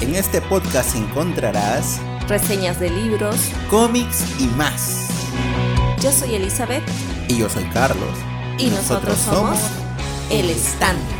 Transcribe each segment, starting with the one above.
En este podcast encontrarás reseñas de libros, cómics y más. Yo soy Elizabeth. Y yo soy Carlos. Y, nosotros, somos El Estante.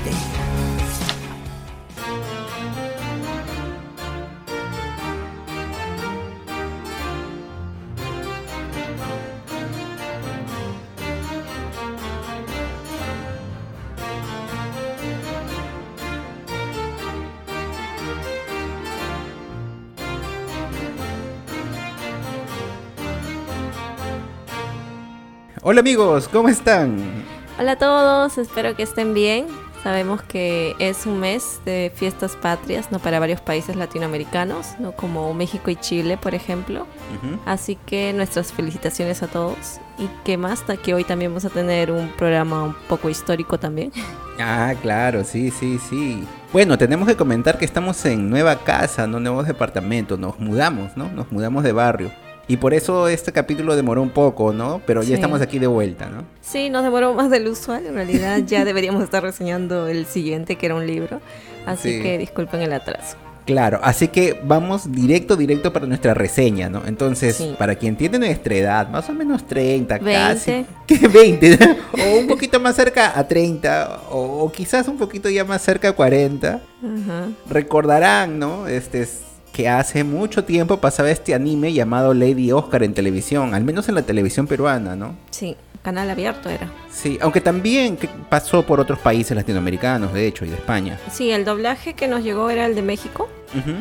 Hola amigos, ¿cómo están? Hola a todos, espero que estén bien. Sabemos que es un mes de fiestas patrias, ¿no? Para varios países latinoamericanos, ¿no? Como México y Chile, por ejemplo. Así que nuestras felicitaciones a todos. Y qué más, que hoy también vamos a tener un programa un poco histórico también. Ah, claro, sí, sí, sí. Bueno, tenemos que comentar que estamos en nueva casa, no nuevos departamentos, nos mudamos, ¿no? Nos mudamos de barrio. Y por eso este capítulo demoró un poco, ¿no? Pero ya estamos aquí de vuelta, ¿no? Sí, nos demoró más del usual. En realidad ya deberíamos estar reseñando el siguiente, que era un libro. Así que disculpen el atraso. Claro, así que vamos directo, directo para nuestra reseña, ¿no? Entonces, para quien tiene nuestra edad, más o menos 30, 20. casi. ¿Qué? 20, o un poquito más cerca a 30, o, quizás un poquito ya más cerca a 40. Recordarán, ¿no? Este que hace mucho tiempo pasaba este anime llamado Lady Oscar en televisión, al menos en la televisión peruana, ¿no? Sí, canal abierto era. Sí, aunque también pasó por otros países latinoamericanos, de hecho, y de España. Sí, el doblaje que nos llegó era el de México,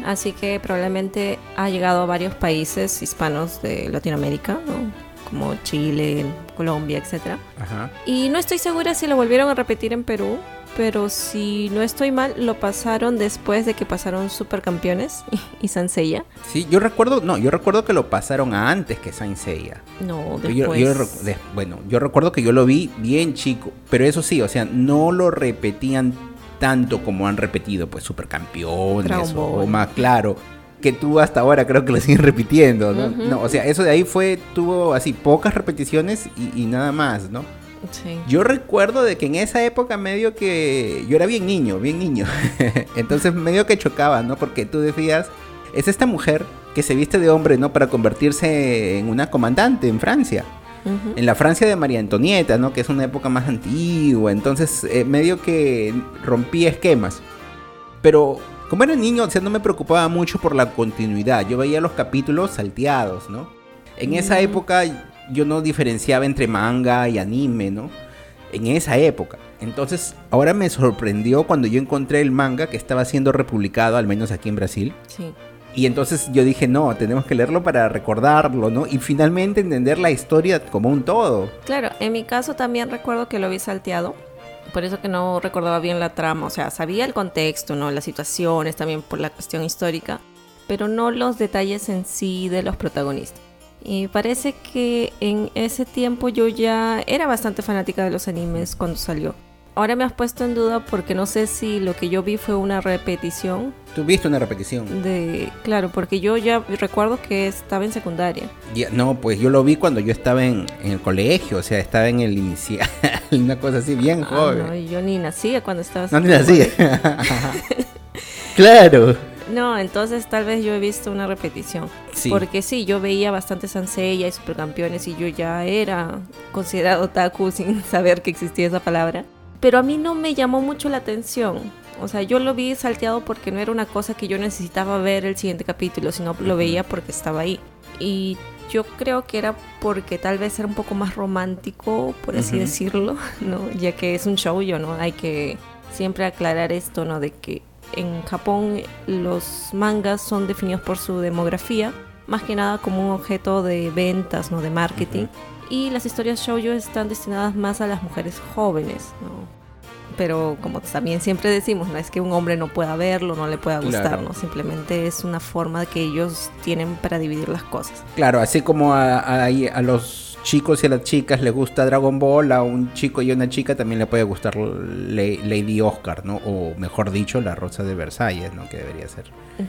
así que probablemente ha llegado a varios países hispanos de Latinoamérica, ¿no? como Chile, Colombia, etc. Ajá. Y no estoy segura si lo volvieron a repetir en Perú, pero si no estoy mal, lo pasaron después de que pasaron Supercampeones y, y Sansella. Sí, yo recuerdo, no, yo recuerdo que lo pasaron antes que Sansella. No, después. bueno, yo recuerdo que yo lo vi bien chico, pero eso sí, o sea, no lo repetían tanto como han repetido, pues Supercampeones o, más claro que tú hasta ahora creo que lo siguen repitiendo, ¿no? no o sea, eso de ahí fue, tuvo así pocas repeticiones y, y nada más, ¿no? Yo recuerdo de que en esa época medio que yo era bien niño, bien niño. Entonces medio que chocaba, ¿no? Porque tú decías, es esta mujer que se viste de hombre, ¿no? Para convertirse en una comandante en Francia. En la Francia de María Antonieta, ¿no? Que es una época más antigua. Entonces eh, medio que rompía esquemas. Pero como era niño, o sea, no me preocupaba mucho por la continuidad. Yo veía los capítulos salteados, ¿no? En esa mm. época yo no diferenciaba entre manga y anime, ¿no? En esa época. Entonces, ahora me sorprendió cuando yo encontré el manga que estaba siendo republicado, al menos aquí en Brasil. Sí. Y entonces yo dije, no, tenemos que leerlo para recordarlo, ¿no? Y finalmente entender la historia como un todo. Claro, en mi caso también recuerdo que lo vi salteado. Por eso que no recordaba bien la trama. O sea, sabía el contexto, ¿no? Las situaciones, también por la cuestión histórica. Pero no los detalles en sí de los protagonistas. Y parece que en ese tiempo yo ya era bastante fanática de los animes cuando salió. Ahora me has puesto en duda porque no sé si lo que yo vi fue una repetición. ¿Tú viste una repetición? De, claro, porque yo ya recuerdo que estaba en secundaria. no, pues yo lo vi cuando yo estaba en, el colegio, o sea, estaba en el inicial, una cosa así bien ah, joven. no, yo ni nacía cuando estaba. No, ni nacía. claro. No, entonces tal vez yo he visto una repetición. Porque sí, yo veía bastante Sansella y Supercampeones y yo ya era considerado taku sin saber que existía esa palabra. Pero a mí no me llamó mucho la atención. O sea, yo lo vi salteado porque no era una cosa que yo necesitaba ver el siguiente capítulo, sino lo veía porque estaba ahí. Y yo creo que era porque tal vez era un poco más romántico, por así decirlo, ¿no? Ya que es un show, yo, ¿no? Hay que siempre aclarar esto, ¿no? De que en Japón los mangas son definidos por su demografía, más que nada como un objeto de ventas, no de marketing. Y las historias shoujo están destinadas más a las mujeres jóvenes, Pero como también siempre decimos, no es que un hombre no pueda verlo, no le pueda gustar, ¿no? Simplemente es una forma que ellos tienen para dividir las cosas. Claro, así como a, a los chicos y a las chicas les gusta Dragon Ball, a un chico y una chica también le puede gustar Lady Oscar, ¿no? O mejor dicho, La Rosa de Versalles, ¿no? Que debería ser.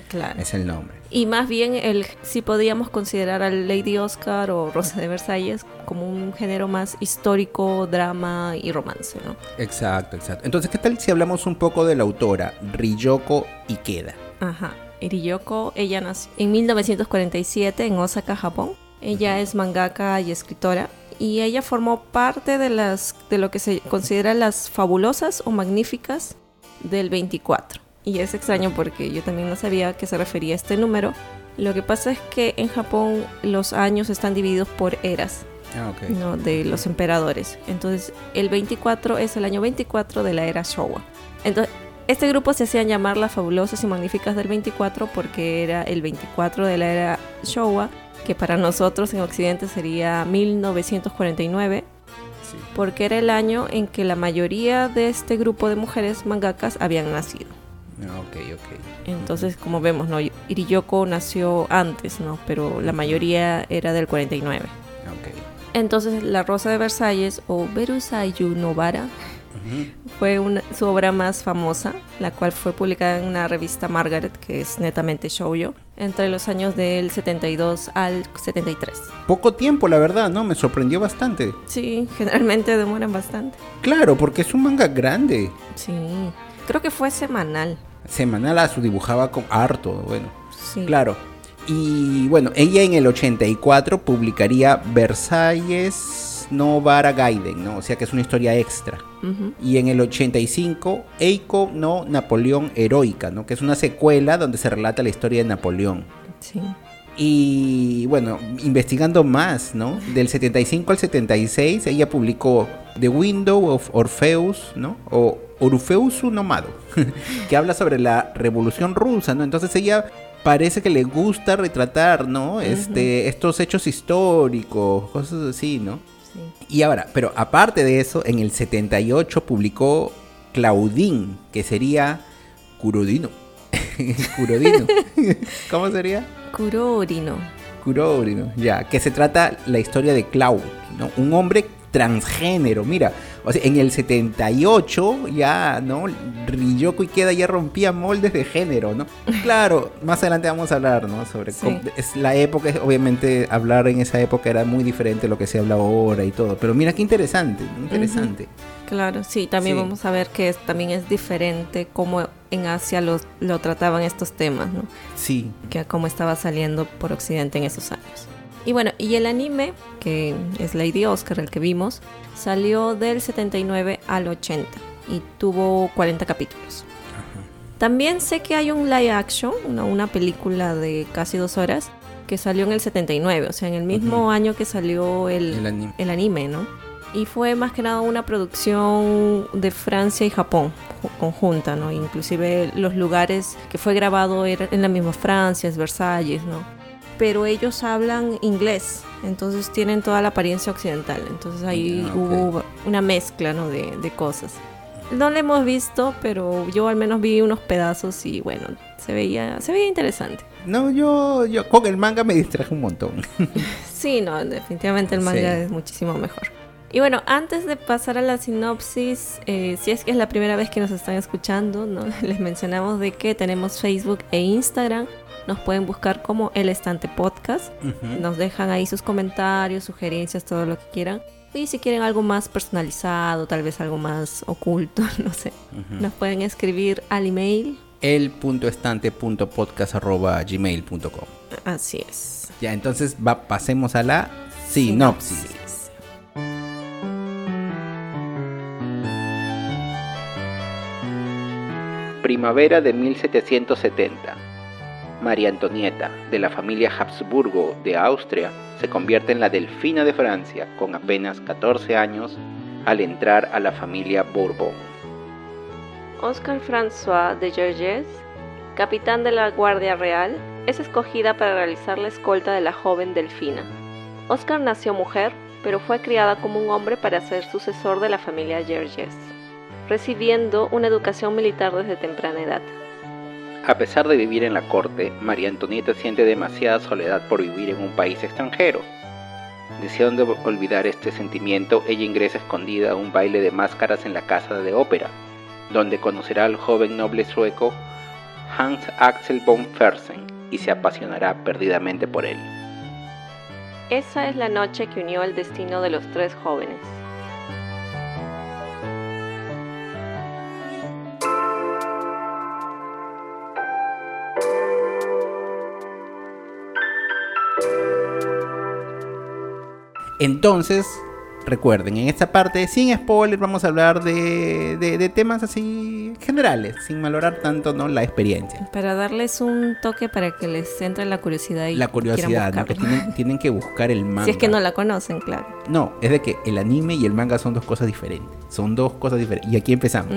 Claro. Es el nombre. Y más bien, el, si podíamos considerar a Lady Oscar o Rosa de Versalles como un género más histórico, drama y romance, ¿no? Exacto, exacto. Entonces, ¿qué tal si hablamos un poco de la autora, Ryoko Ikeda? Ajá. Iriyoko, ella nació en 1947 en Osaka, Japón. Ella es mangaka y escritora y ella formó parte de las de lo que se considera las fabulosas o magníficas del 24. Y es extraño porque yo también no sabía a qué se refería este número. Lo que pasa es que en Japón los años están divididos por eras. Ah, ¿no? de los emperadores. Entonces, el 24 es el año 24 de la era Showa. Entonces, este grupo se hacían llamar las fabulosas y magníficas del 24 porque era el 24 de la era Showa, que para nosotros en Occidente sería 1949, porque era el año en que la mayoría de este grupo de mujeres mangakas habían nacido. Ah, ok, ok. Entonces, como vemos, ¿no? Iriyoko nació antes, ¿no? Pero la mayoría era del 49. Entonces, La Rosa de Versalles o Berusayu Novara fue su obra más famosa, la cual fue publicada en una revista Margaret, que es netamente shoujo, entre los años del 72 al 73. Poco tiempo, la verdad, ¿no? Me sorprendió bastante. Sí, generalmente demoran bastante. Claro, porque es un manga grande. Sí, creo que fue semanal. Semanal, a su dibujaba con harto, bueno. Sí. Claro. Y bueno, ella en el 84 publicaría Versalles no Vara Gaiden, ¿no? O sea que es una historia extra. Y en el 85, Eiko no Napoleón Heroica, ¿no? Que es una secuela donde se relata la historia de Napoleón. Sí. Y bueno, investigando más, ¿no? Del 75 al 76, ella publicó The Window of Orpheus, ¿no? O Orfeus Nomado, que habla sobre la revolución rusa, ¿no? Entonces ella parece que le gusta retratar, ¿no? Este, estos hechos históricos, cosas así, ¿no? Sí. Y ahora, pero aparte de eso, en el 78 publicó Claudín, que sería Curodino. Curodino. ¿Cómo sería? Curorino. Curorino, ya, que se trata la historia de Claud, ¿no? Un hombre transgénero. Mira, o sea, en el 78 ya, ¿no? Ryoko queda ya rompía moldes de género, ¿no? Claro, más adelante vamos a hablar, ¿no? Sobre es la época, obviamente hablar en esa época era muy diferente de lo que se habla ahora y todo. Pero mira qué interesante, interesante. Claro, sí, también vamos a ver que también es diferente cómo en Asia lo, lo trataban estos temas, ¿no? Sí. Que cómo estaba saliendo por Occidente en esos años. Y bueno, y el anime, que es Lady Oscar, el que vimos, salió del 79 al 80 y tuvo 40 capítulos. También sé que hay un live action, una, película de casi dos horas, que salió en el 79, o sea, en el mismo año que salió el, el, anime. ¿no? Y fue más que nada una producción de Francia y Japón conjunta, ¿no? Inclusive los lugares que fue grabado eran en la misma Francia, es Versalles, ¿no? pero ellos hablan inglés, entonces tienen toda la apariencia occidental. Entonces ahí ah, hubo una mezcla ¿no? de, de, cosas. No lo hemos visto, pero yo al menos vi unos pedazos y bueno, se veía, se veía interesante. No, yo, yo con el manga me distraje un montón. sí, no, definitivamente el manga es muchísimo mejor. Y bueno, antes de pasar a la sinopsis, eh, si es que es la primera vez que nos están escuchando, ¿no? les mencionamos de que tenemos Facebook e Instagram nos pueden buscar como El Estante Podcast. Nos dejan ahí sus comentarios, sugerencias, todo lo que quieran. Y si quieren algo más personalizado, tal vez algo más oculto, no sé, nos pueden escribir al email el.estante.podcast.gmail.com Así es. Ya, entonces va, pasemos a la sinopsis. Primavera de 1770 María Antonieta, de la familia Habsburgo de Austria, se convierte en la delfina de Francia con apenas 14 años al entrar a la familia Bourbon. Oscar François de Georges, capitán de la Guardia Real, es escogida para realizar la escolta de la joven delfina. Oscar nació mujer, pero fue criada como un hombre para ser sucesor de la familia Georges, recibiendo una educación militar desde temprana edad. A pesar de vivir en la corte, María Antonieta siente demasiada soledad por vivir en un país extranjero. Deseando olvidar este sentimiento, ella ingresa escondida a un baile de máscaras en la casa de ópera, donde conocerá al joven noble sueco Hans Axel von Fersen y se apasionará perdidamente por él. Esa es la noche que unió el destino de los tres jóvenes. Entonces, recuerden, en esta parte, sin spoiler, vamos a hablar de, de, temas así generales, sin valorar tanto ¿no? la experiencia. Para darles un toque para que les entre la curiosidad y La curiosidad, ¿no? que tienen, tienen, que buscar el manga. Si es que no la conocen, claro. No, es de que el anime y el manga son dos cosas diferentes. Son dos cosas diferentes. Y aquí empezamos.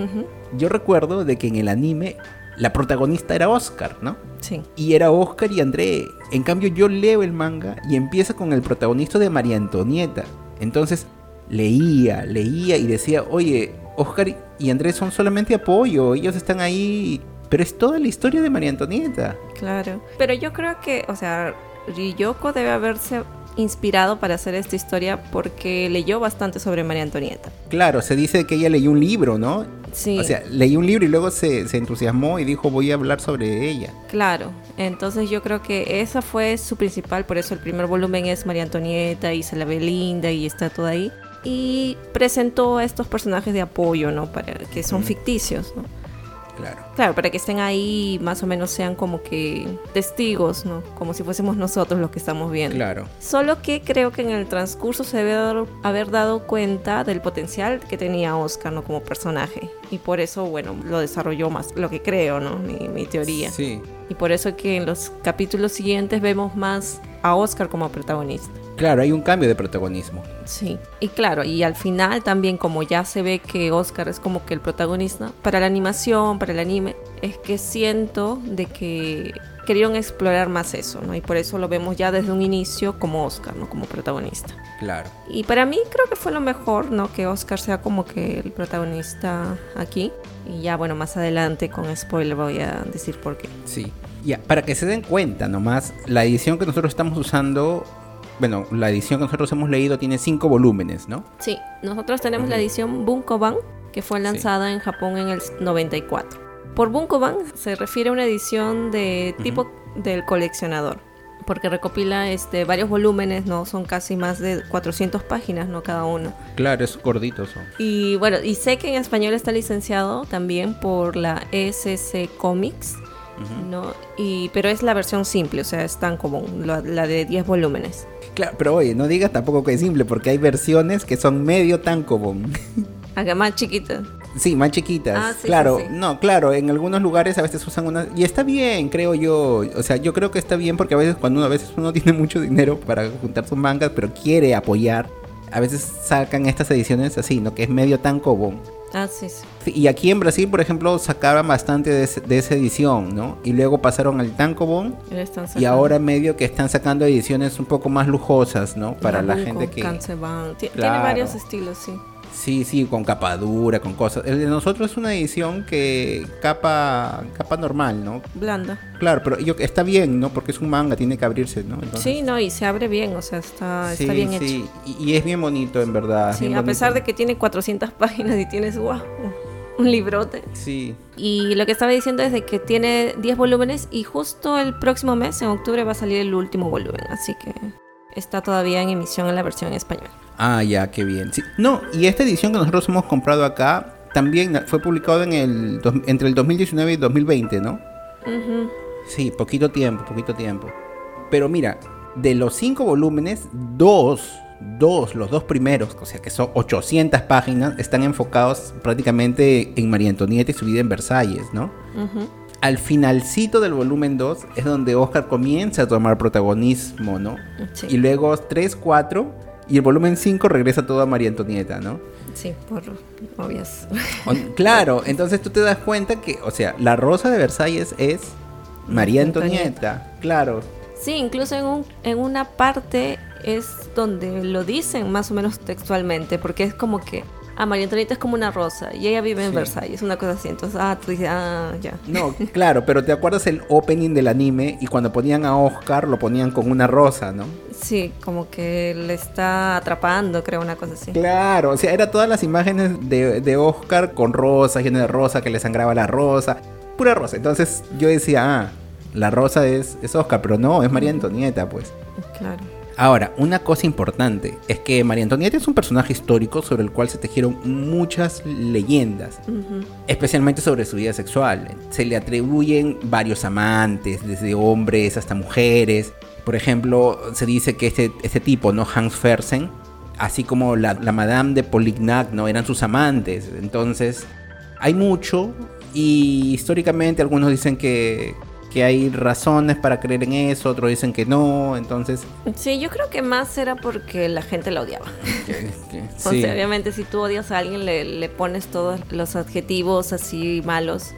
Yo recuerdo de que en el anime la protagonista era Oscar, ¿no? Sí. Y era Oscar y André. En cambio, yo leo el manga y empieza con el protagonista de María Antonieta. Entonces, leía, leía y decía, oye, Oscar y Andrés son solamente apoyo, ellos están ahí, pero es toda la historia de María Antonieta. Claro, pero yo creo que, o sea, Ryoko debe haberse inspirado para hacer esta historia porque leyó bastante sobre María Antonieta. Claro, se dice que ella leyó un libro, ¿no? Sí. O sea, leyó un libro y luego se, se, entusiasmó y dijo voy a hablar sobre ella. Claro, entonces yo creo que esa fue su principal, por eso el primer volumen es María Antonieta y se la ve linda y está todo ahí y presentó a estos personajes de apoyo, ¿no? Para que son ficticios, ¿no? Claro. Claro, para que estén ahí más o menos sean como que testigos, ¿no? Como si fuésemos nosotros los que estamos viendo. Claro. Solo que creo que en el transcurso se debe haber dado cuenta del potencial que tenía Oscar, ¿no? Como personaje. Y por eso, bueno, lo desarrolló más, lo que creo, ¿no? Mi, mi teoría. Sí. Y por eso que en los capítulos siguientes vemos más a Oscar como protagonista. Claro, hay un cambio de protagonismo. Sí, y claro, y al final también como ya se ve que Oscar es como que el protagonista, para la animación, para el anime, es que siento de que querían explorar más eso, ¿no? Y por eso lo vemos ya desde un inicio como Oscar, ¿no? Como protagonista. Claro. Y para mí creo que fue lo mejor, ¿no? Que Oscar sea como que el protagonista aquí. Y ya, bueno, más adelante con spoiler voy a decir por qué. Sí. Ya, para que se den cuenta nomás, la edición que nosotros estamos usando bueno, la edición que nosotros hemos leído tiene cinco volúmenes, ¿no? Sí, nosotros tenemos la edición Bunkoban, que fue lanzada en Japón en el 94. Por Bunkoban se refiere a una edición de tipo del coleccionador, porque recopila este, varios volúmenes, ¿no? Son casi más de 400 páginas, ¿no? Cada uno. Claro, es gordito son. Y bueno, y sé que en español está licenciado también por la SC Comics, ¿no? Y, pero es la versión simple, o sea, es tan común, la, de 10 volúmenes. Claro, pero oye, no digas tampoco que es simple, porque hay versiones que son medio tan común. Acá más chiquitas. Sí, más chiquitas. Ah, claro, no, claro, en algunos lugares a veces usan una y está bien, creo yo. O sea, yo creo que está bien porque a veces cuando uno, a veces uno tiene mucho dinero para juntar sus mangas, pero quiere apoyar, a veces sacan estas ediciones así, ¿no? Que es medio tan común. Ah, sí, sí. Y aquí en Brasil, por ejemplo, sacaban bastante de, esa edición, ¿no? Y luego pasaron al Tankobon. Y ahora medio que están sacando ediciones un poco más lujosas, ¿no? Para la, gente que... Tiene varios estilos, sí. Sí, sí, con capa dura, con cosas. El de nosotros es una edición que capa capa normal, ¿no? Blanda. Claro, pero yo, está bien, ¿no? Porque es un manga, tiene que abrirse, ¿no? Sí, no, y se abre bien, o sea, está, está bien hecho. Sí, y, y, es bien bonito, en verdad. Sí, a pesar de que tiene 400 páginas y tienes, wow, un librote. Sí. Y lo que estaba diciendo es de que tiene 10 volúmenes y justo el próximo mes, en octubre, va a salir el último volumen, así que está todavía en emisión en la versión española. Ah, ya, qué bien. Sí. No, y esta edición que nosotros hemos comprado acá también fue publicado en el entre el 2019 y 2020, ¿no? Sí, poquito tiempo, poquito tiempo. Pero mira, de los cinco volúmenes, dos, dos, los dos primeros, o sea que son 800 páginas, están enfocados prácticamente en María Antonieta y su vida en Versalles, ¿no? Al finalcito del volumen 2 es donde Oscar comienza a tomar protagonismo, ¿no? Y luego 3, 4 y el volumen 5 regresa todo a María Antonieta, ¿no? Sí, por obvias. Claro, entonces tú te das cuenta que, o sea, la rosa de Versalles es María Antonieta, claro. Sí, incluso en, un, en una parte es donde lo dicen más o menos textualmente, porque es como que ah, María Antonieta es como una rosa y ella vive en Versalles, una cosa así. Entonces, ah, tú dices, ah, ya. No, claro, pero ¿te acuerdas el opening del anime y cuando ponían a Oscar lo ponían con una rosa, ¿no? Sí, como que le está atrapando, creo, una cosa así. Claro, o sea, era todas las imágenes de, de Oscar con rosa, lleno de rosa, que le sangraba la rosa, pura rosa. Entonces yo decía, ah, la rosa es, es Oscar, pero no, es María Antonieta, pues. Claro. Ahora, una cosa importante es que María Antonieta es un personaje histórico sobre el cual se tejieron muchas leyendas, especialmente sobre su vida sexual. Se le atribuyen varios amantes, desde hombres hasta mujeres. Por ejemplo, se dice que este, este tipo, ¿no? Hans Fersen, así como la, la Madame de Polignac, ¿no? Eran sus amantes. Entonces, hay mucho y históricamente algunos dicen que, que hay razones para creer en eso, otros dicen que no, entonces... Sí, yo creo que más era porque la gente la odiaba. obviamente si tú odias a alguien le, le, pones todos los adjetivos así malos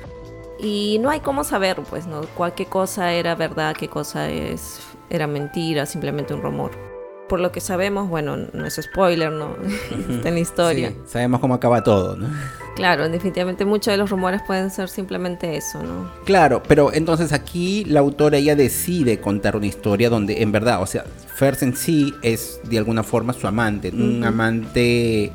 y no hay cómo saber, pues, ¿no? Cualquier cosa era verdad, qué cosa es, era mentira, simplemente un rumor por lo que sabemos, bueno, no es spoiler, ¿no? Está en la historia. sabemos cómo acaba todo, ¿no? Claro, definitivamente muchos de los rumores pueden ser simplemente eso, ¿no? Claro, pero entonces aquí la autora ella decide contar una historia donde en verdad, o sea, Fers en sí es de alguna forma su amante, un amante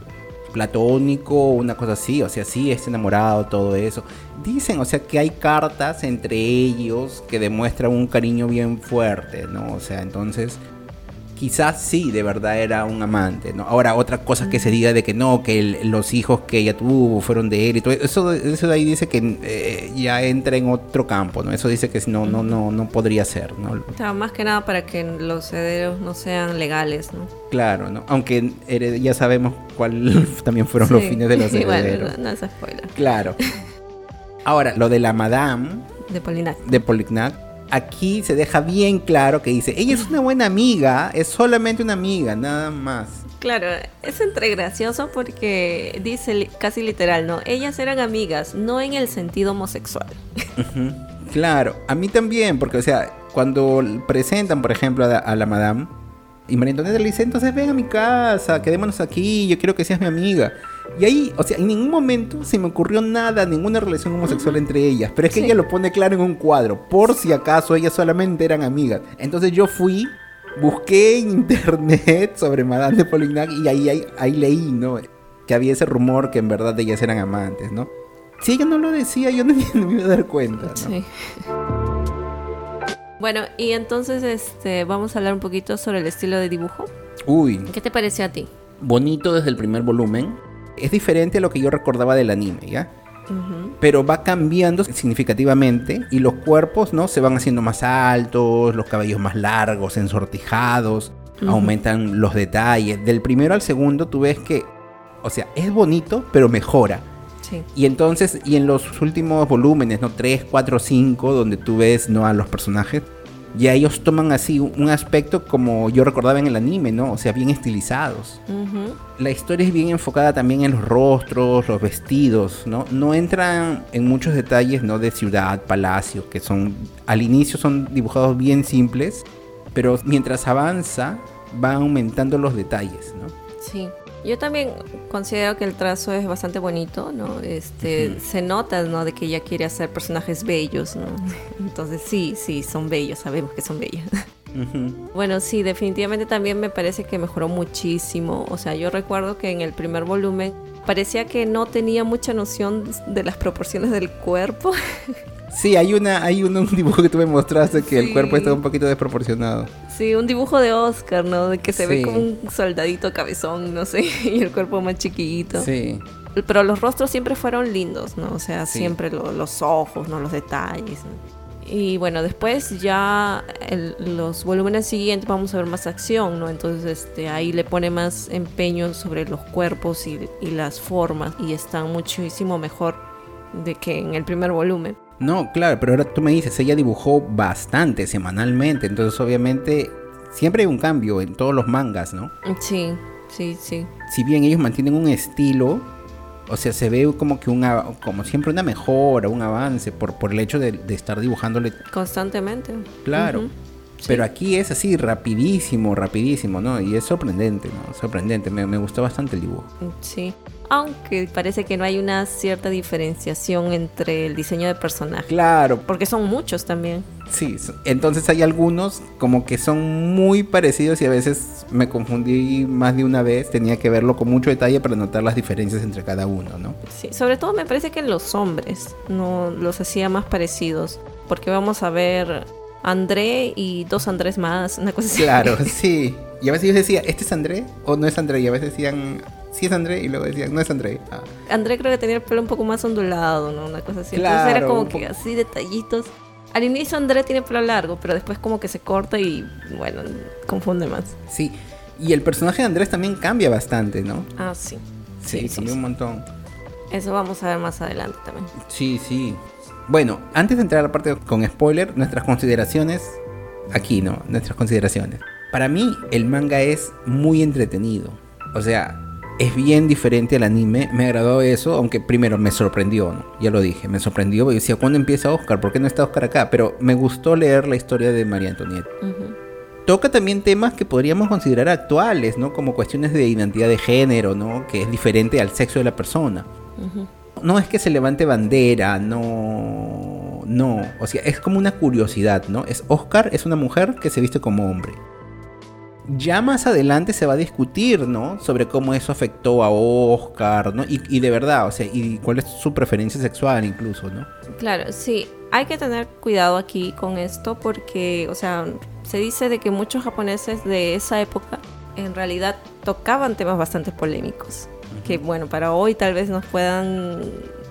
platónico, una cosa así, o sea, sí es enamorado, todo eso. Dicen, o sea, que hay cartas entre ellos que demuestran un cariño bien fuerte, ¿no? O sea, entonces quizás sí, de verdad era un amante, ¿no? Ahora, otra cosa que se diga de que no, que los hijos que ella tuvo fueron de él y todo eso, eso de ahí dice que eh, ya entra en otro campo, ¿no? Eso dice que no, no, no, no podría ser, ¿no? O sea, más que nada para que los herederos no sean legales, ¿no? Claro, ¿no? Aunque ya sabemos cuál también fueron los fines de los herederos. no, es spoiler. Claro. Ahora, lo de la Madame... De Polignac. De Polignac aquí se deja bien claro que dice, ella es una buena amiga, es solamente una amiga, nada más. Claro, es entre gracioso porque dice casi literal, ¿no? Ellas eran amigas, no en el sentido homosexual. Claro, a mí también, porque o sea, cuando presentan, por ejemplo, a, la madame, y María Antonieta le dice, entonces ven a mi casa, quedémonos aquí, yo quiero que seas mi amiga. Y ahí, o sea, en ningún momento se me ocurrió nada, ninguna relación homosexual entre ellas. Pero es que ella lo pone claro en un cuadro, por si acaso ellas solamente eran amigas. Entonces yo fui, busqué en internet sobre Madame de Polignac y ahí, ahí, leí, ¿no? Que había ese rumor que en verdad ellas eran amantes, ¿no? Si ella no lo decía, yo no, me iba a dar cuenta, ¿no? Sí. Bueno, y entonces este, vamos a hablar un poquito sobre el estilo de dibujo. Uy. ¿Qué te pareció a ti? Bonito desde el primer volumen es diferente a lo que yo recordaba del anime, ¿ya? Pero va cambiando significativamente y los cuerpos, ¿no? Se van haciendo más altos, los cabellos más largos, ensortijados, aumentan los detalles. Del primero al segundo tú ves que, o sea, es bonito, pero mejora. Sí. Y entonces, y en los últimos volúmenes, ¿no? 3, 4, 5, donde tú ves, ¿no? A los personajes, ya ellos toman así un aspecto como yo recordaba en el anime, ¿no? O sea, bien estilizados. La historia es bien enfocada también en los rostros, los vestidos, ¿no? No entran en muchos detalles, ¿no? De ciudad, palacio, que son, al inicio son dibujados bien simples, pero mientras avanza va aumentando los detalles, ¿no? Sí. Yo también considero que el trazo es bastante bonito, ¿no? Este, se nota, ¿no? De que ella quiere hacer personajes bellos, ¿no? Entonces sí, sí, son bellos, sabemos que son bellos. Bueno, sí, definitivamente también me parece que mejoró muchísimo. O sea, yo recuerdo que en el primer volumen parecía que no tenía mucha noción de las proporciones del cuerpo. Sí, hay una, hay un, dibujo que tú me mostraste que el cuerpo está un poquito desproporcionado. Sí, un dibujo de Oscar, ¿no? De que se ve como un soldadito cabezón, no sé, y el cuerpo más chiquito. Sí. Pero los rostros siempre fueron lindos, ¿no? O sea, siempre los ojos, ¿no? Los detalles. Y bueno, después ya en los volúmenes siguientes vamos a ver más acción, ¿no? Entonces este, ahí le pone más empeño sobre los cuerpos y, y las formas y están muchísimo mejor de que en el primer volumen. No, claro, pero ahora tú me dices, ella dibujó bastante semanalmente, entonces obviamente siempre hay un cambio en todos los mangas, ¿no? Sí, sí, sí. Si bien ellos mantienen un estilo, o sea, se ve como que una, como siempre una mejora, un avance por, por el hecho de, estar dibujándole constantemente. Claro. Pero aquí es así, rapidísimo, rapidísimo, ¿no? Y es sorprendente, ¿no? Sorprendente, me, me gustó bastante el dibujo. Sí aunque parece que no hay una cierta diferenciación entre el diseño de personajes. Claro. Porque son muchos también. Sí, entonces hay algunos como que son muy parecidos y a veces me confundí más de una vez, tenía que verlo con mucho detalle para notar las diferencias entre cada uno, ¿no? Sí, sobre todo me parece que en los hombres no los hacía más parecidos, porque vamos a ver André y dos Andrés más, una cosa así. Claro, sí. Y a veces yo decía, ¿este es André o no es André? Y a veces decían, sí es André, y luego decían, no es André. Ah. André creo que tenía el pelo un poco más ondulado, ¿no? Una cosa así. Entonces era como que así detallitos. Al inicio André tiene pelo largo, pero después como que se corta y bueno, confunde más. Sí. Y el personaje de Andrés también cambia bastante, ¿no? Ah, sí. Sí, cambia un montón. Eso vamos a ver más adelante también. Sí, sí. Bueno, antes de entrar a la parte con spoiler, nuestras consideraciones. Aquí, ¿no? Nuestras consideraciones. Para mí, el manga es muy entretenido. O sea, es bien diferente al anime. Me agradó eso, aunque primero me sorprendió, ¿no? Ya lo dije, me sorprendió. Y decía, ¿cuándo empieza Oscar? ¿Por qué no está Oscar acá? Pero me gustó leer la historia de María Antonieta. Toca también temas que podríamos considerar actuales, ¿no? Como cuestiones de identidad de género, ¿no? Que es diferente al sexo de la persona. No es que se levante bandera, no. No. O sea, es como una curiosidad, ¿no? Es Oscar, es una mujer que se viste como hombre ya más adelante se va a discutir, ¿no? Sobre cómo eso afectó a Oscar, ¿no? Y, de verdad, o sea, y cuál es su preferencia sexual incluso, ¿no? Claro, sí. Hay que tener cuidado aquí con esto porque, o sea, se dice de que muchos japoneses de esa época en realidad tocaban temas bastante polémicos. Que bueno, para hoy tal vez nos puedan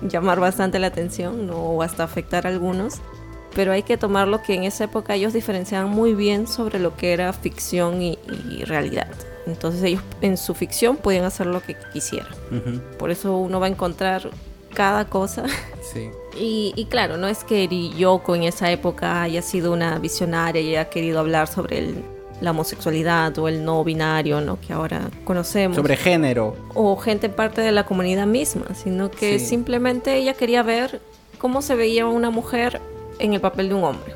llamar bastante la atención, ¿no? O hasta afectar a algunos pero hay que tomarlo que en esa época ellos diferenciaban muy bien sobre lo que era ficción y, realidad. Entonces ellos en su ficción podían hacer lo que quisieran. Por eso uno va a encontrar cada cosa. Sí. Y, claro, no es que Yoko en esa época haya sido una visionaria y haya querido hablar sobre la homosexualidad o el no binario, ¿no? Que ahora conocemos. Sobre género. O gente parte de la comunidad misma, sino que simplemente ella quería ver cómo se veía una mujer en el papel de un hombre.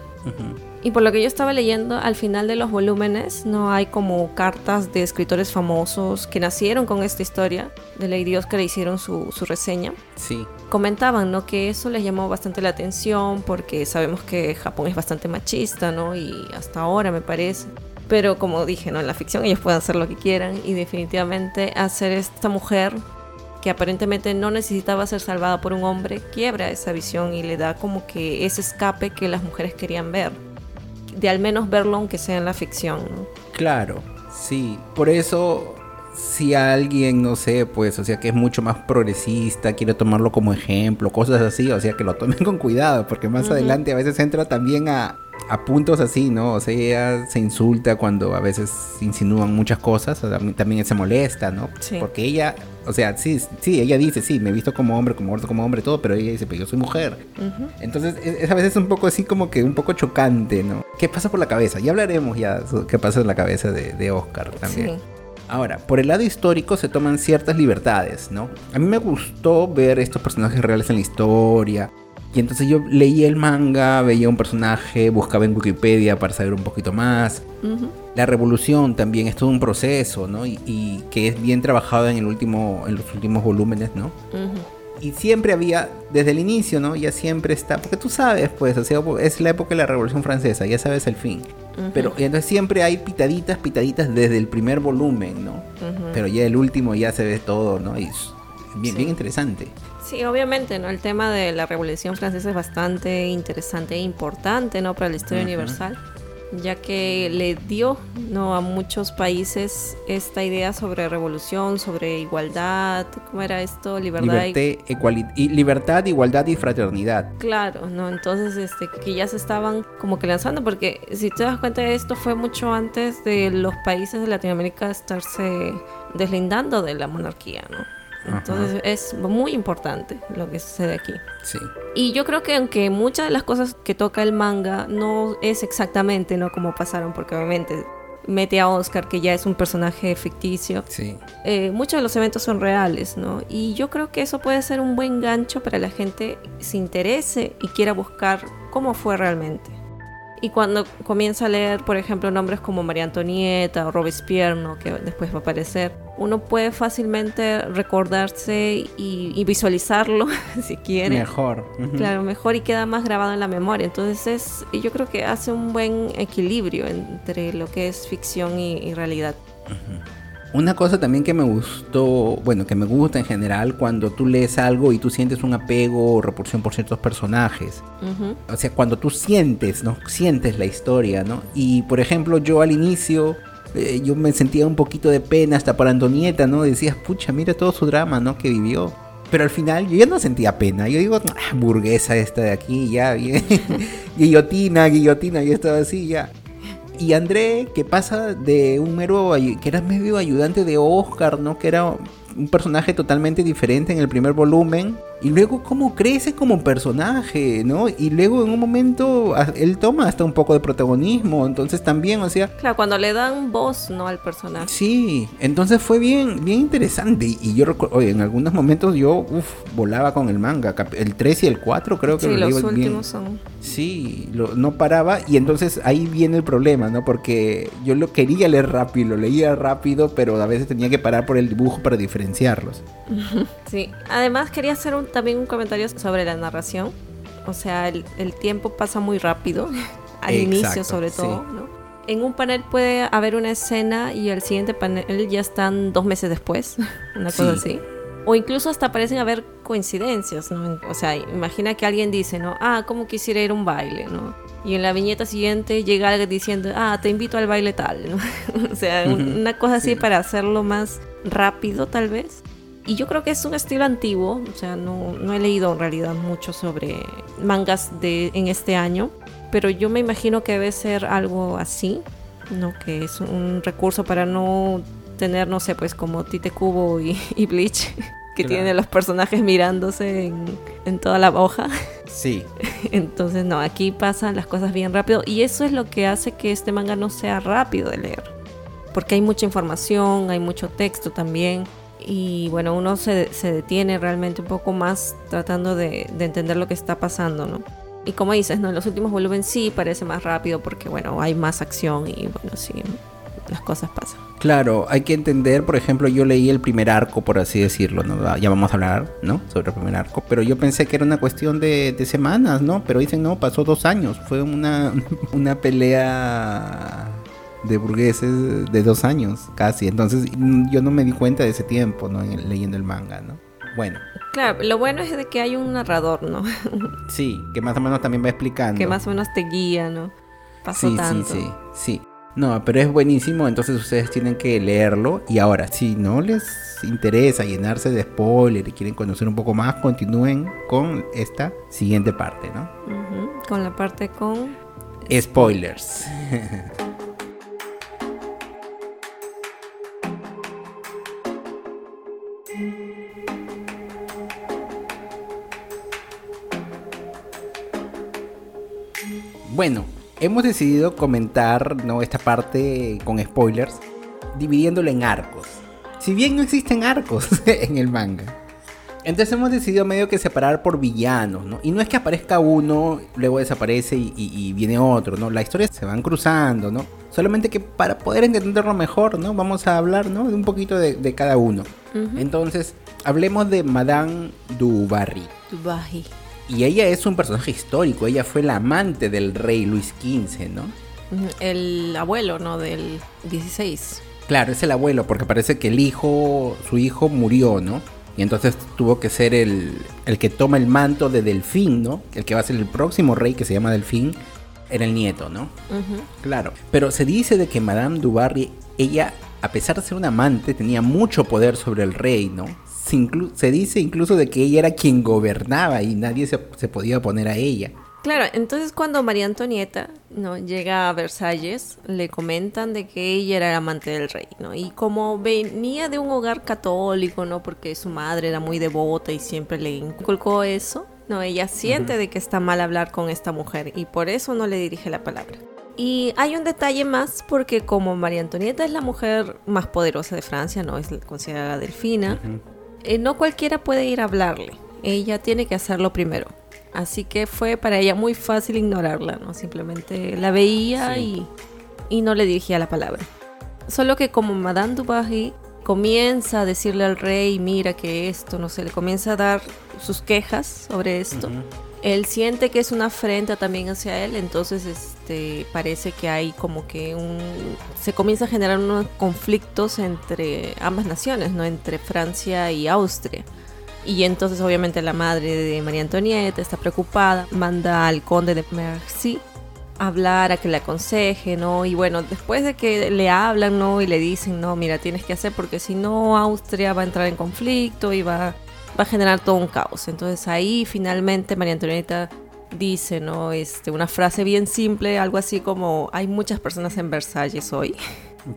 Y por lo que yo estaba leyendo, al final de los volúmenes no hay como cartas de escritores famosos que nacieron con esta historia de Lady Oscar e hicieron su, su reseña. Sí. Comentaban, ¿no? Que eso les llamó bastante la atención porque sabemos que Japón es bastante machista, ¿no? Y hasta ahora me parece. Pero como dije, ¿no? En la ficción ellos pueden hacer lo que quieran y definitivamente hacer esta mujer aparentemente no necesitaba ser salvada por un hombre, quiebra esa visión y le da como que ese escape que las mujeres querían ver. De al menos verlo aunque sea en la ficción. Claro, sí. Por eso, si alguien, no sé, pues, o sea, que es mucho más progresista, quiere tomarlo como ejemplo, cosas así, o sea, que lo tomen con cuidado, porque más adelante a veces entra también a, a puntos así, ¿no? O sea, ella se insulta cuando a veces insinúan muchas cosas, o también se molesta, ¿no? Porque ella, o sea, sí, sí, ella dice, sí, me he visto como hombre, como como hombre, todo, pero ella dice, pero yo soy mujer. Entonces, es, a veces un poco así como que un poco chocante, ¿no? ¿Qué pasa por la cabeza? Ya hablaremos ya qué pasa en la cabeza de, de Oscar también. Ahora, por el lado histórico se toman ciertas libertades, ¿no? A mí me gustó ver estos personajes reales en la historia, y entonces yo leí el manga, veía un personaje, buscaba en Wikipedia para saber un poquito más. La revolución también es todo un proceso, ¿no? Y, que es bien trabajado en, el último, en los últimos volúmenes, ¿no? Y siempre había, desde el inicio, ¿no? Ya siempre está, porque tú sabes, pues, o sea, es la época de la Revolución Francesa, ya sabes el fin. Pero entonces siempre hay pitaditas, pitaditas desde el primer volumen, ¿no? Pero ya el último ya se ve todo, ¿no? Y bien, bien interesante. Sí, obviamente, ¿no? El tema de la Revolución Francesa es bastante interesante e importante, ¿no? Para la historia universal, ya que le dio, ¿no? A muchos países esta idea sobre revolución, sobre igualdad, ¿cómo era esto? Libertad, y... libertad, igualdad y fraternidad. Claro, ¿no? Entonces, este, que ya se estaban como que lanzando, porque si te das cuenta, esto fue mucho antes de los países de Latinoamérica estarse deslindando de la monarquía, ¿no? Entonces es muy importante lo que sucede aquí. Sí. Y yo creo que aunque muchas de las cosas que toca el manga no es exactamente no como pasaron, porque obviamente mete a Oscar, que ya es un personaje ficticio. Sí. Eh, muchos de los eventos son reales, ¿no? Y yo creo que eso puede ser un buen gancho para la gente se interese y quiera buscar cómo fue realmente. Y cuando comienza a leer, por ejemplo, nombres como María Antonieta o Robespierre, ¿no? que después va a aparecer, uno puede fácilmente recordarse y, visualizarlo, si quiere. Mejor. Claro, mejor y queda más grabado en la memoria. Entonces, es, yo creo que hace un buen equilibrio entre lo que es ficción y, realidad. Una cosa también que me gustó, bueno, que me gusta en general cuando tú lees algo y tú sientes un apego o repulsión por ciertos personajes. O sea, cuando tú sientes, ¿no? Sientes la historia, ¿no? Y por ejemplo, yo al inicio eh, yo me sentía un poquito de pena hasta por Antonieta, ¿no? Decías, pucha, mira todo su drama, ¿no? Que vivió. Pero al final yo ya no sentía pena. Yo digo, ah, burguesa esta de aquí, ya, bien. guillotina, guillotina, yo estaba así, ya. Y André, que pasa de un mero, que era medio ayudante de Oscar, ¿no? Que era un personaje totalmente diferente en el primer volumen y luego cómo crece como personaje, ¿no? Y luego en un momento él toma hasta un poco de protagonismo, entonces también, o sea... Claro, cuando le dan voz, ¿no? Al personaje. Sí, entonces fue bien, bien interesante y yo recuerdo, oye, en algunos momentos yo, uff, volaba con el manga, el 3 y el 4 creo que sí, los últimos son... Sí, no paraba y entonces ahí viene el problema, ¿no? Porque yo lo quería leer rápido, lo leía rápido, pero a veces tenía que parar por el dibujo para diferenciarlos. Sí, además quería hacer un también un comentario sobre la narración. O sea, el, tiempo pasa muy rápido, al inicio sobre todo, En un panel puede haber una escena y el siguiente panel ya están dos meses después, una cosa así. O incluso hasta parecen haber coincidencias, ¿no? O sea, imagina que alguien dice, ¿no? Ah, ¿cómo quisiera ir a un baile, ¿no? Y en la viñeta siguiente llega alguien diciendo, ah, te invito al baile tal, ¿no? o sea, una cosa así para hacerlo más rápido tal vez. Y yo creo que es un estilo antiguo, o sea, no, no he leído en realidad mucho sobre mangas de en este año, pero yo me imagino que debe ser algo así, ¿no? Que es un recurso para no tener, no sé, pues como Tite Kubo y, Bleach, que tienen los personajes mirándose en, en, toda la hoja. Sí. Entonces, no, aquí pasan las cosas bien rápido y eso es lo que hace que este manga no sea rápido de leer. Porque hay mucha información, hay mucho texto también y bueno, uno se, se, detiene realmente un poco más tratando de, de, entender lo que está pasando, ¿no? Y como dices, ¿no? En los últimos volúmenes sí parece más rápido porque, bueno, hay más acción y, bueno, sí, las cosas pasan. Claro, hay que entender, por ejemplo, yo leí el primer arco, por así decirlo, ¿no? Ah, ya vamos a hablar, ¿no? Sobre el primer arco, pero yo pensé que era una cuestión de, de semanas, ¿no? Pero dicen, no, pasó dos años, fue una, una pelea de burgueses de dos años casi. Entonces mm, yo no me di cuenta de ese tiempo, ¿no? leyendo el manga, ¿no? Bueno. Claro, lo bueno es de que hay un narrador, ¿no? sí, que más o menos también va explicando. Que más o menos te guía, ¿no? Pasó sí, tanto. sí, sí, sí. No, pero es buenísimo, entonces ustedes tienen que leerlo. Y ahora, si no les interesa llenarse de spoiler y quieren conocer un poco más, continúen con esta siguiente parte, ¿no? Con la parte con... Spoilers. Bueno, hemos decidido comentar ¿no? esta parte con spoilers, dividiéndolo en arcos. Si bien no existen arcos en el manga. Entonces hemos decidido medio que separar por villanos, ¿no? Y no es que aparezca uno, luego desaparece y, viene otro, ¿no? La historia se van cruzando, ¿no? Solamente que para poder entenderlo mejor, ¿no? Vamos a hablar, ¿no? De un poquito de, cada uno. Entonces, hablemos de Madame du Barry. Y ella es un personaje histórico, ella fue la amante del rey Luis XV, ¿no? El abuelo, ¿no? Del 16. Claro, es el abuelo, porque parece que el hijo, su hijo murió, ¿no? Y entonces tuvo que ser el, el que toma el manto de Delfín, ¿no? El que va a ser el próximo rey que se llama Delfín, era el nieto, ¿no? Claro. Pero se dice de que Madame du Barry, ella, a pesar de ser una amante, tenía mucho poder sobre el rey, ¿no? Se, dice incluso de que ella era quien gobernaba y nadie se, podía oponer a ella. Claro, entonces cuando María Antonieta no llega a Versalles, le comentan de que ella era amante del rey, ¿no? Y como venía de un hogar católico, ¿no? Porque su madre era muy devota y siempre le inculcó eso, no, ella siente de que está mal hablar con esta mujer y por eso no le dirige la palabra. Y hay un detalle más porque como María Antonieta es la mujer más poderosa de Francia, no es considerada delfina, eh, no cualquiera puede ir a hablarle. Ella tiene que hacerlo primero. Así que fue para ella muy fácil ignorarla, ¿no? Simplemente la veía y, no le dirigía la palabra. Solo que como Madame Dubarry comienza a decirle al rey, mira que esto, no sé, le comienza a dar sus quejas sobre esto él siente que es una afrenta también hacia él, entonces este parece que hay como que un se comienza a generar unos conflictos entre ambas naciones, no entre Francia y Austria. Y entonces obviamente la madre de María Antonieta está preocupada, manda al conde de Mercy a hablar, a que le aconseje, ¿no? Y bueno, después de que le hablan, ¿no? Y le dicen, no, mira, tienes que hacer porque si no Austria va a entrar en conflicto y va va a generar todo un caos. Entonces ahí finalmente María Antonieta dice, ¿no? Este, una frase bien simple, algo así como, hay muchas personas en Versalles hoy.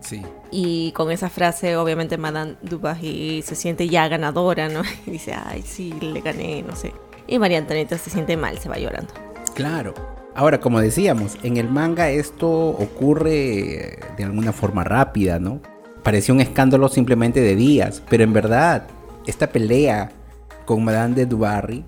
Sí. Y con esa frase, obviamente, Madame Dubarry se siente ya ganadora, ¿no? Y dice, ay, sí, le gané, no sé. Y María Antonieta se siente mal, se va llorando. Claro. Ahora, como decíamos, en el manga esto ocurre de alguna forma rápida, ¿no? Parecía un escándalo simplemente de días, pero en verdad, esta pelea con Madame de Dubarry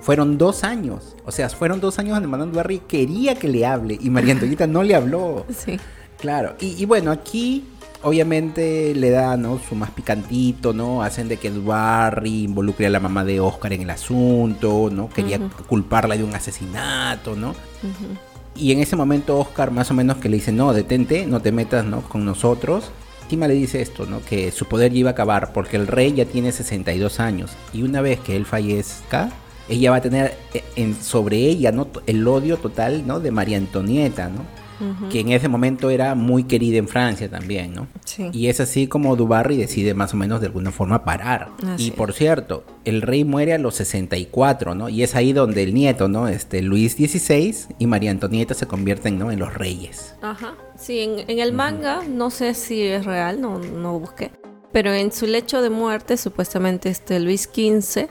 fueron dos años. O sea, fueron dos años donde Madame Dubarry quería que le hable y María Antonieta no le habló. Sí. Claro, y, bueno, aquí obviamente le da, ¿no? Su más picantito, ¿no? Hacen de que Dubarry involucre a la mamá de Oscar en el asunto, ¿no? Quería culparla de un asesinato, ¿no? Y en ese momento Oscar más o menos que le dice, no, detente, no te metas, ¿no? Con nosotros. Encima le dice esto, ¿no? Que su poder ya iba a acabar porque el rey ya tiene 62 años y una vez que él fallezca, ella va a tener eh, en, sobre ella, ¿no? El odio total, ¿no? De María Antonieta, ¿no? que en ese momento era muy querida en Francia también, ¿no? Sí. Y es así como Dubarry decide más o menos de alguna forma parar. y por cierto, el rey muere a los 64, ¿no? Y es ahí donde el nieto, ¿no? Este Luis XVI y María Antonieta se convierten, ¿no? En los reyes. Ajá. Sí, en, el manga, no sé si es real, no, no busqué. Pero en su lecho de muerte, supuestamente este Luis XV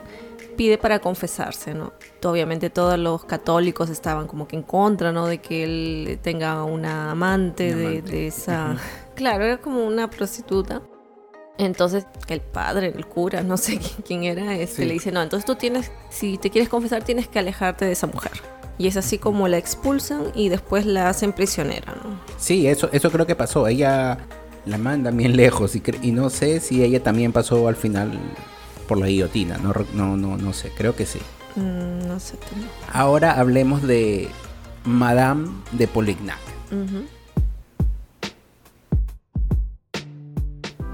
pide para confesarse, ¿no? Obviamente todos los católicos estaban como que en contra, ¿no? De que él tenga una amante, De, esa... Claro, era como una prostituta. Entonces, el padre, el cura, no sé quién, era, este, le dice, no, entonces tú tienes, si te quieres confesar, tienes que alejarte de esa mujer. Y es así como la expulsan y después la hacen prisionera, ¿no? Sí, eso, eso creo que pasó. Ella la manda bien lejos y, y no sé si ella también pasó al final por la guillotina, no, no, no, no sé, creo que sí. Mm, no sé. Ahora hablemos de Madame de Polignac.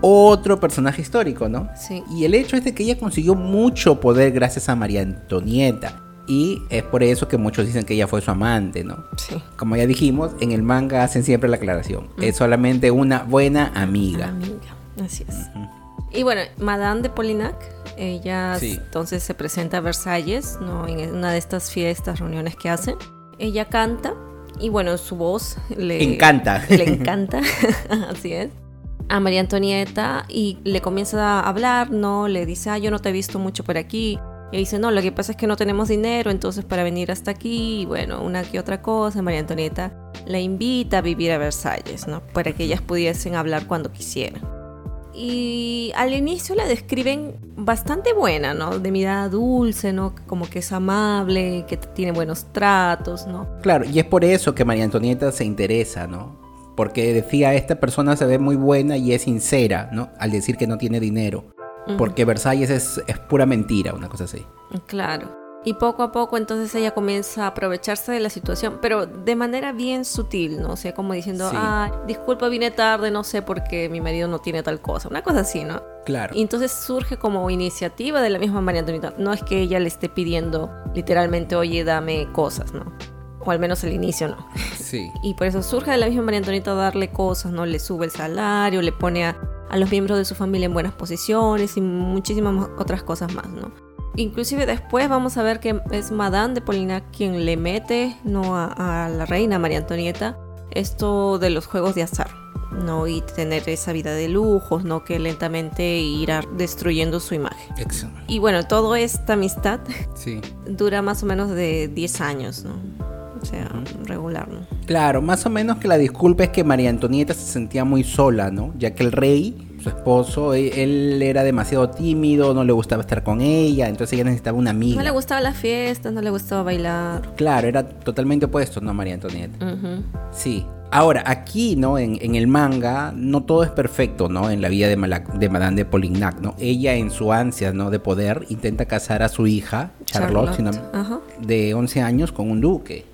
Otro personaje histórico, ¿no? Sí. Y el hecho es de que ella consiguió mucho poder gracias a María Antonieta. Y es por eso que muchos dicen que ella fue su amante, ¿no? Sí. Como ya dijimos, en el manga hacen siempre la aclaración. Es solamente una buena amiga. Amiga, así es. Y bueno, Madame de Polignac ella entonces se presenta a Versalles, ¿no? en una de estas fiestas, reuniones que hacen. Ella canta y bueno, su voz le encanta. Le encanta, así es. A María Antonieta y le comienza a hablar, ¿no? Le dice, ah, yo no te he visto mucho por aquí. Y dice, no, lo que pasa es que no tenemos dinero, entonces para venir hasta aquí, y bueno, una que otra cosa, María Antonieta la invita a vivir a Versalles, ¿no? Para que ellas pudiesen hablar cuando quisieran y al inicio la describen bastante buena, ¿no? De mirada dulce, ¿no? Como que es amable, que tiene buenos tratos, ¿no? Claro, y es por eso que María Antonieta se interesa, ¿no? Porque decía, esta persona se ve muy buena y es sincera, ¿no? Al decir que no tiene dinero. Porque Versalles es, es pura mentira, una cosa así. Claro. Y poco a poco entonces ella comienza a aprovecharse de la situación, pero de manera bien sutil, ¿no? O sea, como diciendo, ah, disculpa, vine tarde, no sé por qué mi marido no tiene tal cosa. Una cosa así, ¿no? Claro. Y entonces surge como iniciativa de la misma María Antonieta. No es que ella le esté pidiendo literalmente, oye, dame cosas, ¿no? O al menos al inicio, ¿no? Sí. Y por eso surge de la misma María Antonieta darle cosas, ¿no? Le sube el salario, le pone a, a los miembros de su familia en buenas posiciones y muchísimas otras cosas más, ¿no? Inclusive después vamos a ver que es Madame de Polignac quien le mete ¿no? a, la reina María Antonieta esto de los juegos de azar. ¿no? y tener esa vida de lujos, ¿no? que lentamente irá destruyendo su imagen. Y bueno, toda esta amistad sí. dura más o menos de 10 años, ¿no? O sea, regular, ¿no? Claro, más o menos que la disculpa es que María Antonieta se sentía muy sola, ¿no? Ya que el rey esposo, e, él era demasiado tímido, no le gustaba estar con ella, entonces ella necesitaba una amiga. No le gustaba las fiestas, no le gustaba bailar. Claro, era totalmente opuesto, ¿no, María Antonieta? Sí. Ahora, aquí, ¿no? En, el manga, no todo es perfecto, ¿no? En la vida de, de Madame de Polignac, ¿no? Ella, en su ansia, ¿no? De poder, intenta casar a su hija, Charlotte, de 11 años, con un duque.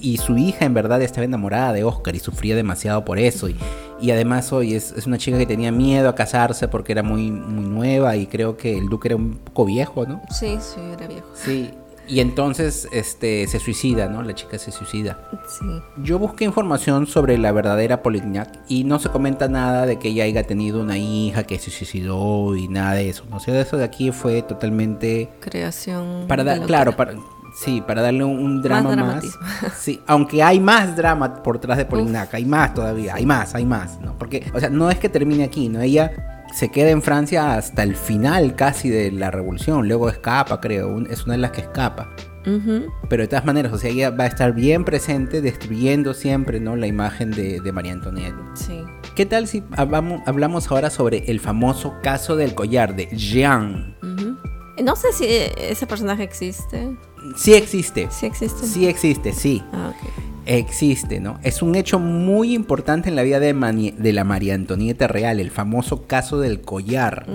Y su hija, en verdad, estaba enamorada de Oscar y sufría demasiado por eso. Y, y además hoy es, es, una chica que tenía miedo a casarse porque era muy, muy nueva y creo que el duque era un poco viejo, ¿no? Sí, sí, era viejo. Sí. Y entonces este, se suicida, ¿no? La chica se suicida. Sí. Yo busqué información sobre la verdadera Polignac y no se comenta nada de que ella haya tenido una hija que se suicidó y nada de eso. No sé, eso de aquí fue totalmente... Creación. Para dar, claro, para, Sí, para darle un, drama más. Sí, aunque hay más drama por detrás de Polinaca, hay más todavía, hay más, hay más, ¿no? Porque, o sea, no es que termine aquí, ¿no? Ella se queda en Francia hasta el final casi de la revolución, luego escapa, creo, es una de las que escapa. Pero de todas maneras, o sea, ella va a estar bien presente, destruyendo siempre, ¿no? La imagen de, María Antonieta. Sí. ¿Qué tal si hablamos, ahora sobre el famoso caso del collar de Jean? No sé si ese personaje existe. Sí existe. Sí existe. Sí existe, sí. Ah, existe, ¿no? Es un hecho muy importante en la vida de, de la María Antonieta Real, el famoso caso del collar.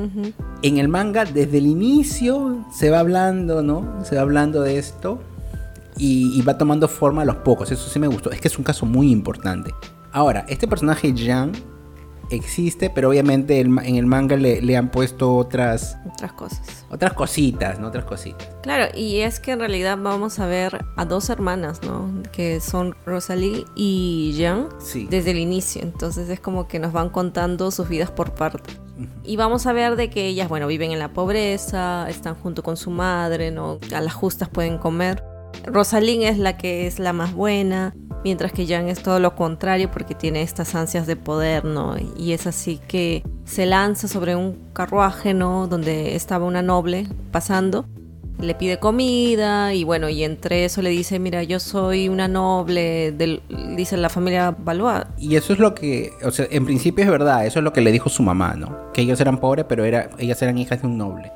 En el manga, desde el inicio, se va hablando, ¿no? Se va hablando de esto y, va tomando forma a los pocos. Eso sí me gustó. Es que es un caso muy importante. Ahora, este personaje Jan existe, pero obviamente en el manga le, han puesto otras... Otras cosas. Otras cositas, ¿no? Otras cositas. Claro, y es que en realidad vamos a ver a dos hermanas, ¿no? Que son Rosalie y Jean sí. desde el inicio. Entonces es como que nos van contando sus vidas por parte. Y vamos a ver de que ellas, bueno, viven en la pobreza, están junto con su madre, ¿no? A las justas pueden comer. Rosalind es la que es la más buena, mientras que Jan es todo lo contrario porque tiene estas ansias de poder, ¿no? Y es así que se lanza sobre un carruaje, ¿no? Donde estaba una noble pasando, le pide comida y bueno, y entre eso le dice, mira, yo soy una noble, del, dice la familia Valois. Y eso es lo que, o sea, en principio es verdad, eso es lo que le dijo su mamá, ¿no? Que ellos eran pobres, pero era, ellas eran hijas de un noble.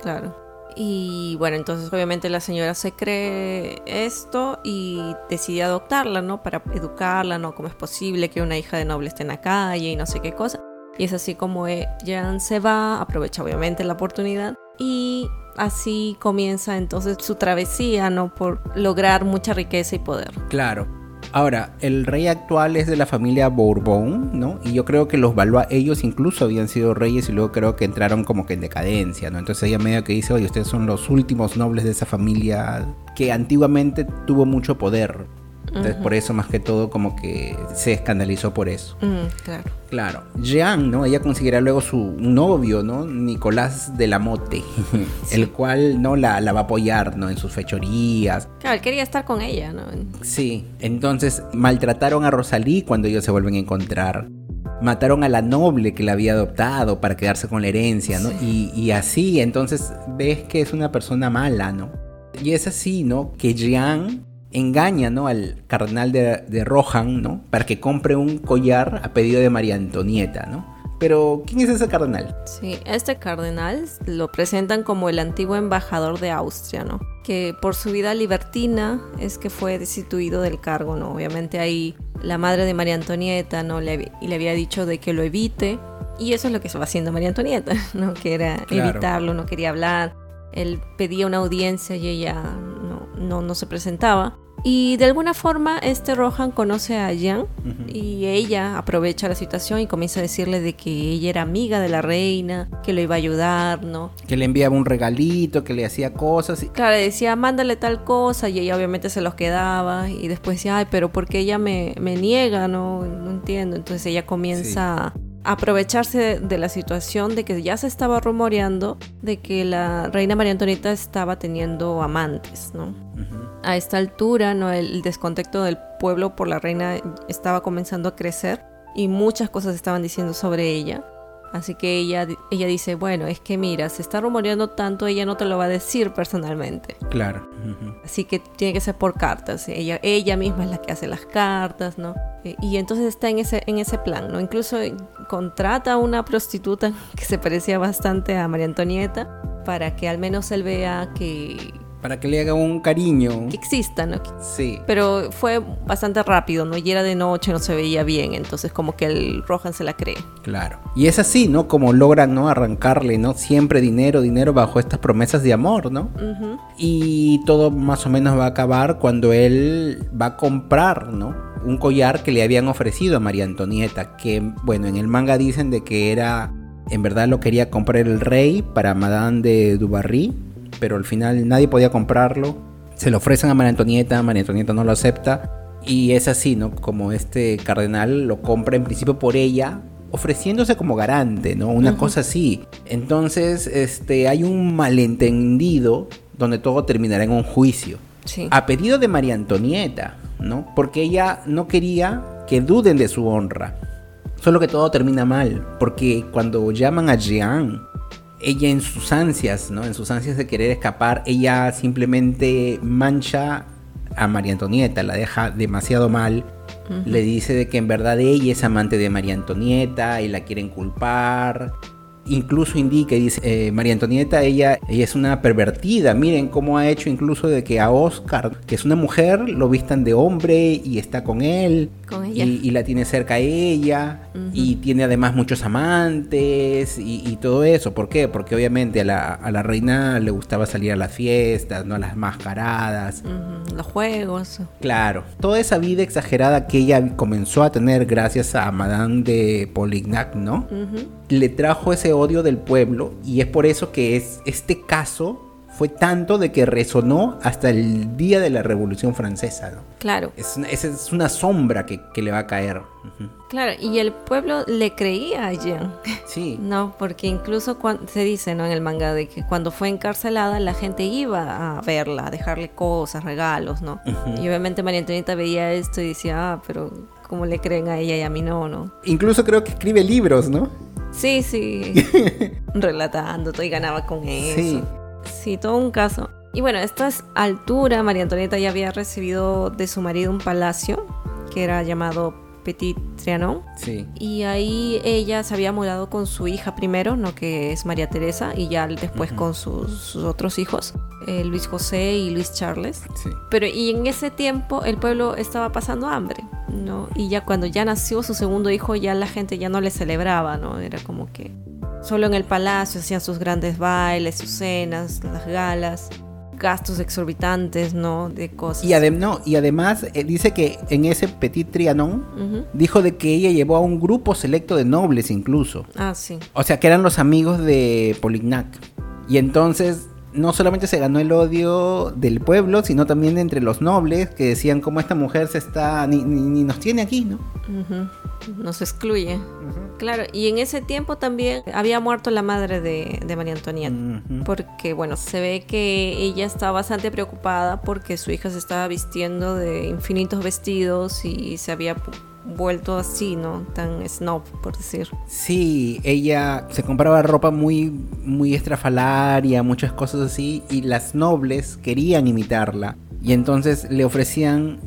claro. Y bueno, entonces obviamente la señora se cree esto y decide adoptarla, ¿no? Para educarla, ¿no? Cómo es posible que una hija de noble esté en la calle y no sé qué cosa. Y es así como Jan se va, aprovecha obviamente la oportunidad y así comienza entonces su travesía, ¿no? Por lograr mucha riqueza y poder. Claro. Ahora, el rey actual es de la familia Bourbon, ¿no? Y yo creo que los Valois, ellos incluso habían sido reyes y luego creo que entraron como que en decadencia, ¿no? Entonces ella medio que dice, oye, ustedes son los últimos nobles de esa familia que antiguamente tuvo mucho poder. Entonces, por eso, más que todo, como que se escandalizó por eso. claro. Claro. Jean, ¿no? Ella conseguirá luego su novio, ¿no? Nicolás de la Mote, el cual, ¿no? La, la, va a apoyar, ¿no? En sus fechorías. Claro, él quería estar con ella, ¿no? Sí. Entonces, maltrataron a Rosalí cuando ellos se vuelven a encontrar. Mataron a la noble que la había adoptado para quedarse con la herencia, ¿no? Y, y así, entonces, ves que es una persona mala, ¿no? Y es así, ¿no? Que Jean engaña ¿no? al cardenal de, Rohan ¿no? para que compre un collar a pedido de María Antonieta, ¿no? Pero, ¿quién es ese cardenal? Sí, este cardenal lo presentan como el antiguo embajador de Austria, ¿no? Que por su vida libertina es que fue destituido del cargo, ¿no? Obviamente ahí la madre de María Antonieta, ¿no? Le, y le había dicho de que lo evite. Y eso es lo que estaba haciendo María Antonieta, ¿no? Que era evitarlo, no quería hablar. Él pedía una audiencia y ella no, no, no se presentaba. Y de alguna forma este Rohan conoce a Jan y ella aprovecha la situación y comienza a decirle de que ella era amiga de la reina, que lo iba a ayudar, ¿no? Que le enviaba un regalito, que le hacía cosas. Y... Claro, decía, mándale tal cosa y ella obviamente se los quedaba y después decía, ay, pero ¿por qué ella me, me niega? No, no entiendo. Entonces ella comienza aprovecharse de, la situación de que ya se estaba rumoreando de que la reina María Antonieta estaba teniendo amantes, ¿no? A esta altura, ¿no? El, descontexto del pueblo por la reina estaba comenzando a crecer y muchas cosas estaban diciendo sobre ella. Así que ella, ella dice, bueno, es que mira, se está rumoreando tanto, ella no te lo va a decir personalmente. Claro. Así que tiene que ser por cartas. Ella, ella misma es la que hace las cartas, ¿no? Eh, y entonces está en ese, en ese plan, ¿no? Incluso contrata a una prostituta que se parecía bastante a María Antonieta para que al menos él vea que, para que le haga un cariño. Que exista, ¿no? Sí. Pero fue bastante rápido, ¿no? Y era de noche, no se veía bien, entonces como que el Rohan se la cree. Claro. Y es así, ¿no? Como logran, ¿no? Arrancarle, ¿no? Siempre dinero, dinero bajo estas promesas de amor, ¿no? Y todo más o menos va a acabar cuando él va a comprar, ¿no? Un collar que le habían ofrecido a María Antonieta, que, bueno, en el manga dicen de que era, en verdad lo quería comprar el rey para Madame de Dubarry pero al final nadie podía comprarlo. Se lo ofrecen a María Antonieta, María Antonieta no lo acepta. Y es así, ¿no? Como este cardenal lo compra en principio por ella, ofreciéndose como garante, ¿no? Una cosa así. Entonces, este, hay un malentendido donde todo terminará en un juicio. A pedido de María Antonieta, ¿no? Porque ella no quería que duden de su honra. Solo que todo termina mal, porque cuando llaman a Jean, ella en sus ansias, ¿no? En sus ansias de querer escapar, ella simplemente mancha a María Antonieta, la deja demasiado mal. Le dice de que en verdad ella es amante de María Antonieta y la quieren culpar incluso indica y dice eh, María Antonieta, ella, ella es una pervertida. Miren cómo ha hecho incluso de que a Oscar, que es una mujer, lo vistan de hombre y está con él. Y, la tiene cerca a ella. Y tiene además muchos amantes y, todo eso. ¿Por qué? Porque obviamente a la, reina le gustaba salir a las fiestas, ¿no? A las mascaradas. Los juegos. Claro. Toda esa vida exagerada que ella comenzó a tener gracias a Madame de Polignac, ¿no? Le trajo ese odio del pueblo y es por eso que es este caso fue tanto de que resonó hasta el día de la Revolución Francesa. ¿no? Claro. Es es, una sombra que, le va a caer. Claro, y el pueblo le creía a Jean. Sí. no, porque incluso cuando, se dice ¿no? en el manga de que cuando fue encarcelada la gente iba a verla, a dejarle cosas, regalos, ¿no? Y obviamente María Antonieta veía esto y decía, ah, pero ¿cómo le creen a ella y a mí no, no? Incluso creo que escribe libros, ¿no? Sí, sí. Relatando todo y ganaba con eso. Sí. Sí, todo un caso. Y bueno, a esta altura María Antonieta ya había recibido de su marido un palacio que era llamado Petit Trianon. Sí. Y ahí ella se había mudado con su hija primero, ¿no? que es María Teresa, y ya después con sus, otros hijos, eh, Luis José y Luis Charles. Sí. Pero y en ese tiempo el pueblo estaba pasando hambre, ¿no? Y ya cuando ya nació su segundo hijo, ya la gente ya no le celebraba, ¿no? Era como que Solo en el palacio hacían sus grandes bailes, sus cenas, las galas, gastos exorbitantes, ¿no? De cosas. Y, no, y además eh, dice que en ese Petit Trianon dijo de que ella llevó a un grupo selecto de nobles incluso. Ah, sí. O sea, que eran los amigos de Polignac. Y entonces no solamente se ganó el odio del pueblo, sino también entre los nobles que decían cómo esta mujer se está ni, ni, nos tiene aquí, ¿no? Nos excluye. Claro, y en ese tiempo también había muerto la madre de, María Antonieta, porque bueno, se ve que ella estaba bastante preocupada porque su hija se estaba vistiendo de infinitos vestidos y se había vuelto así, ¿no? Tan snob, por decir. Sí, ella se compraba ropa muy, muy estrafalaria, muchas cosas así, y las nobles querían imitarla. Y entonces le ofrecían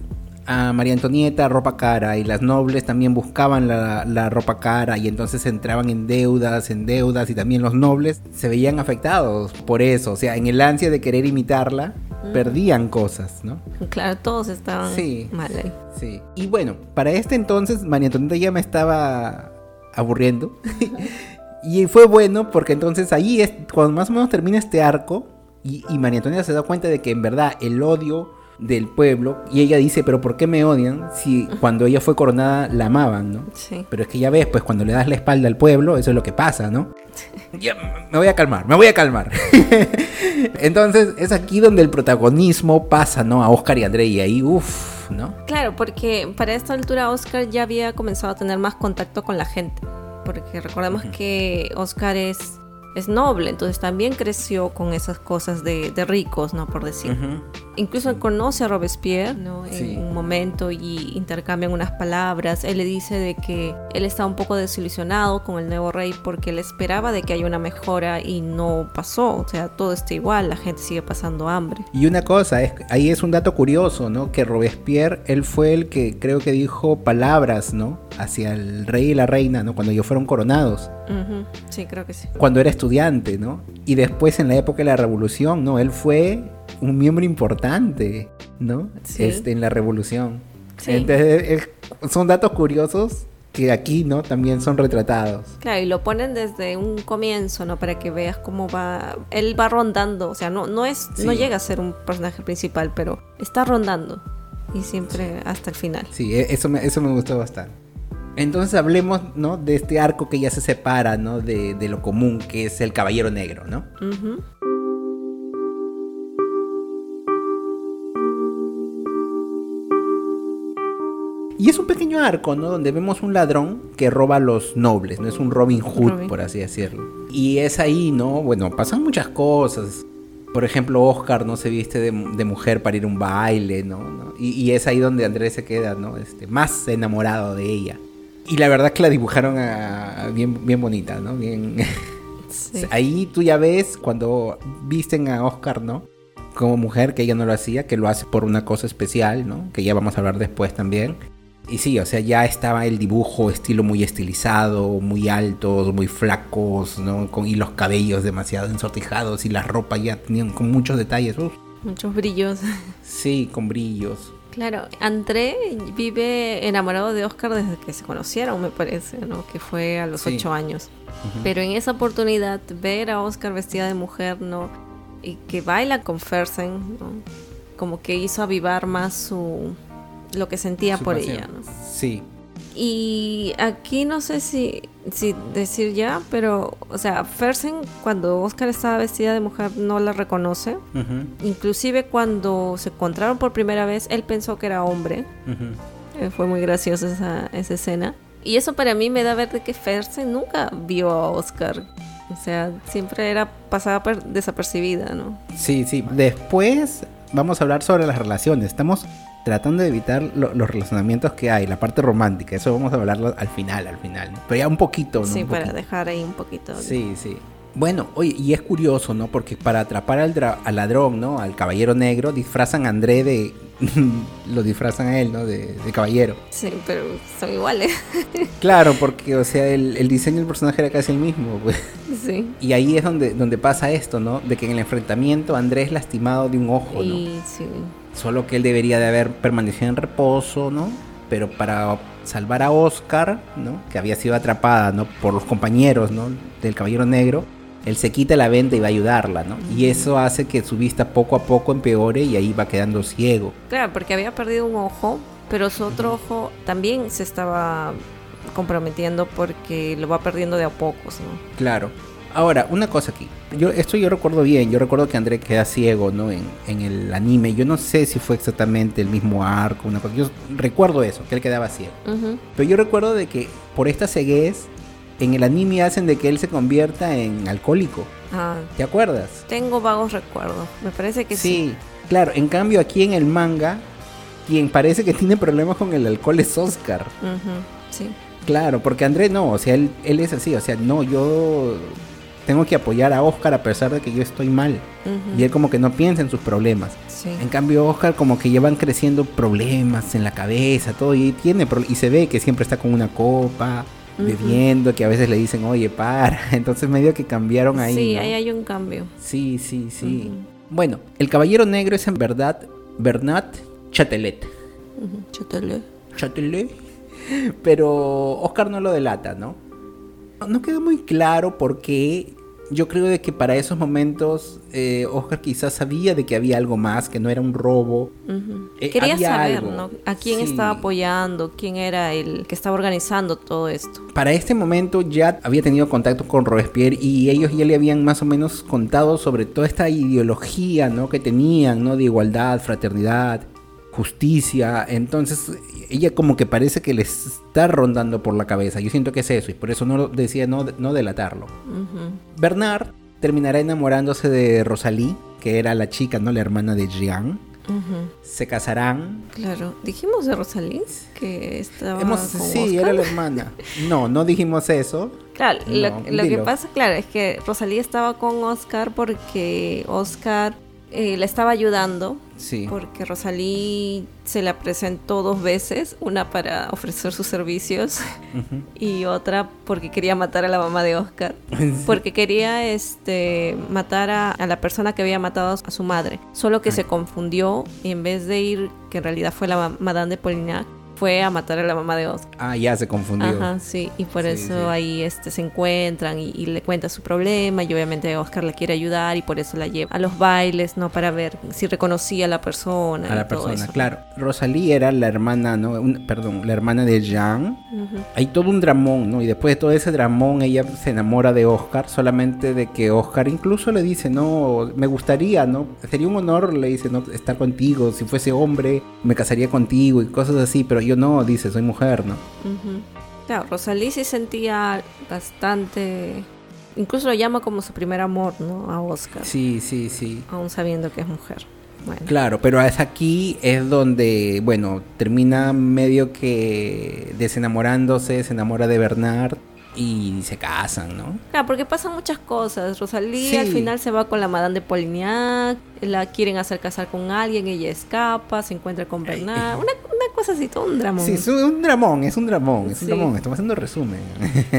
a María Antonieta ropa cara y las nobles también buscaban la, ropa cara y entonces entraban en deudas, en deudas y también los nobles se veían afectados por eso, o sea, en el ansia de querer imitarla, perdían cosas, ¿no? Claro, todos estaban mal ahí. Sí. Y bueno, para este entonces María Antonieta ya me estaba aburriendo. y fue bueno porque entonces ahí es cuando más o menos termina este arco y, y María Antonieta se da cuenta de que en verdad el odio del pueblo y ella dice, pero ¿por qué me odian si cuando ella fue coronada la amaban, ¿no? Sí. Pero es que ya ves, pues cuando le das la espalda al pueblo, eso es lo que pasa, ¿no? Ya, me voy a calmar, me voy a calmar. Entonces es aquí donde el protagonismo pasa, ¿no? A Oscar y André y ahí, uff, ¿no? Claro, porque para esta altura Oscar ya había comenzado a tener más contacto con la gente. Porque recordemos que Oscar es es noble, entonces también creció con esas cosas de, ricos, ¿no? Por decir. Incluso conoce a Robespierre, ¿no? En un momento y intercambian unas palabras. Él le dice de que él está un poco desilusionado con el nuevo rey porque él esperaba de que haya una mejora y no pasó. O sea, todo está igual, la gente sigue pasando hambre. Y una cosa, es, ahí es un dato curioso, ¿no? Que Robespierre, él fue el que creo que dijo palabras, ¿no? Hacia el rey y la reina, ¿no? Cuando ellos fueron coronados. Sí, creo que sí. Cuando era estudiante, ¿no? Y después en la época de la revolución, ¿no? Él fue un miembro importante, ¿no? Este, en la revolución. Entonces, son datos curiosos que aquí, ¿no? También son retratados. Claro, y lo ponen desde un comienzo, ¿no? Para que veas cómo va. Él va rondando, o sea, no, no es, no llega a ser un personaje principal, pero está rondando. Y siempre hasta el final. Sí, e, eso me, eso me gustó bastante. Entonces hablemos, ¿no? De este arco que ya se separa, ¿no? De, lo común, que es el Caballero Negro, ¿no? Y es un pequeño arco, ¿no? Donde vemos un ladrón que roba a los nobles, ¿no? Es un Robin Hood, por así decirlo. Y es ahí, ¿no? Bueno, pasan muchas cosas. por ejemplo, Oscar no se viste de, mujer para ir a un baile, ¿no? Y, es ahí donde Andrés se queda, ¿no? Este, más enamorado de ella. Y la verdad que la dibujaron bien, bien bonita, ¿no? Bien... ahí tú ya ves cuando visten a Oscar, ¿no? Como mujer, que ella no lo hacía, que lo hace por una cosa especial, ¿no? Que ya vamos a hablar después también. Y sí, o sea, ya estaba el dibujo estilo muy estilizado, muy altos, muy flacos, ¿no? Con, y los cabellos demasiado ensortijados y la ropa ya tenían con muchos detalles. Muchos brillos. Sí, con brillos. Claro, André vive enamorado de Oscar desde que se conocieron, me parece, ¿no? Que fue a los ocho años. Pero en esa oportunidad, ver a Oscar vestida de mujer, ¿no? Y que baila con Fersen, ¿no? Como que hizo avivar más su, lo que sentía por ella, ¿no? Sí. Y aquí no sé si, si decir ya, pero, o sea, Fersen cuando Oscar estaba vestida de mujer no la reconoce. Inclusive cuando se encontraron por primera vez, él pensó que era hombre. Eh, fue muy graciosa esa, esa escena. Y eso para mí me da ver de que Fersen nunca vio a Oscar. O sea, siempre era pasada desapercibida, ¿no? Sí, sí. Después vamos a hablar sobre las relaciones. Estamos tratando de evitar los relacionamientos que hay, la parte romántica, eso vamos a hablarlo al final, al final, pero ya un poquito, ¿no? Sí, para dejar ahí un poquito. Sí, sí. Bueno, oye, y es curioso, ¿no? Porque para atrapar al, al ladrón, ¿no? Al caballero negro, disfrazan a André de... lo disfrazan a él, ¿no? De, caballero. Sí, pero son iguales. claro, porque, o sea, el, diseño del personaje era casi el mismo, pues. Sí. Y ahí es donde, donde pasa esto, ¿no? De que en el enfrentamiento Andrés es lastimado de un ojo, ¿no? sí. Solo que él debería de haber permanecido en reposo, ¿no? Pero para salvar a Oscar, ¿no? Que había sido atrapada, ¿no? Por los compañeros, ¿no? Del Caballero Negro. Él se quita la venda y va a ayudarla, ¿no? Y eso hace que su vista poco a poco empeore y ahí va quedando ciego. Claro, porque había perdido un ojo, pero su otro ojo también se estaba comprometiendo porque lo va perdiendo de a pocos, ¿no? Claro. Ahora, una cosa aquí. Yo, esto yo recuerdo bien. Yo recuerdo que André queda ciego, ¿no? En, el anime. Yo no sé si fue exactamente el mismo arco, una cosa. Yo recuerdo eso, que él quedaba ciego. Pero yo recuerdo de que por esta ceguez, en el anime hacen de que él se convierta en alcohólico. Ah. ¿Te acuerdas? Tengo vagos recuerdos. Me parece que sí. Sí, claro. En cambio, aquí en el manga, quien parece que tiene problemas con el alcohol es Oscar. Sí. Claro, porque André no, o sea, él, él es así, o sea, no, yo tengo que apoyar a Oscar a pesar de que yo estoy mal. Y él como que no piensa en sus problemas. En cambio, Oscar como que llevan creciendo problemas en la cabeza, todo, y tiene y se ve que siempre está con una copa, bebiendo, que a veces le dicen, oye, para. Entonces medio que cambiaron ahí. Sí, ahí hay un cambio. Sí, sí, sí. Bueno, el caballero negro es en verdad Bernat Chatelet. Chatelet. Chatelet. Pero Oscar no lo delata, ¿no? no queda muy claro por qué. Yo creo de que para esos momentos eh, Oscar quizás sabía de que había algo más, que no era un robo. Eh, Quería saber, ¿no? A quién estaba apoyando, quién era el que estaba organizando todo esto. Para este momento ya había tenido contacto con Robespierre y ellos ya le habían más o menos contado sobre toda esta ideología, ¿no? Que tenían, ¿no? De igualdad, fraternidad justicia. Entonces, ella como que parece que le está rondando por la cabeza. Yo siento que es eso, y por eso no decía no, no delatarlo. Bernard terminará enamorándose de Rosalie, que era la chica, ¿no? La hermana de Jean. Se casarán. Claro, dijimos de Rosalie que estaba. sí, era la hermana. No, no dijimos eso. Claro, lo, lo que pasa, claro, es que Rosalía estaba con Oscar porque Oscar eh, le estaba ayudando. Sí. Porque Rosalí se la presentó dos veces, una para ofrecer sus servicios y otra porque quería matar a la mamá de Oscar. Porque quería este matar a, la persona que había matado a su madre. Solo que se confundió y en vez de ir, que en realidad fue la Madame de Polignac, fue a matar a la mamá de Oscar. Ah, ya se confundió. Ajá, sí, y por eso ahí este, se encuentran y, le cuenta su problema y obviamente Oscar le quiere ayudar y por eso la lleva a los bailes, ¿no? Para ver si reconocía a la persona. A la persona, claro. Rosalí era la hermana, ¿no? perdón, la hermana de Jean. Hay todo un dramón, ¿no? Y después de todo ese dramón ella se enamora de Oscar solamente de que Oscar incluso le dice, no, me gustaría, ¿no? Sería un honor, le dice, ¿no? Estar contigo, si fuese hombre, me casaría contigo y cosas así, pero yo no, dice, soy mujer, ¿no? Claro, Rosalí sí sentía bastante incluso lo llama como su primer amor, ¿no? A Oscar. Sí, sí, sí. Aún sabiendo que es mujer. Claro, pero es aquí es donde, bueno, termina medio que desenamorándose, se enamora de Bernard y se casan, ¿no? Claro, porque pasan muchas cosas. Rosalía al final se va con la Madame de Polignac, la quieren hacer casar con alguien, ella escapa, se encuentra con Bernard. Una, cosa así, todo un dramón. Sí, es un dramón, es un dramón, es un dramón. Estamos haciendo resumen.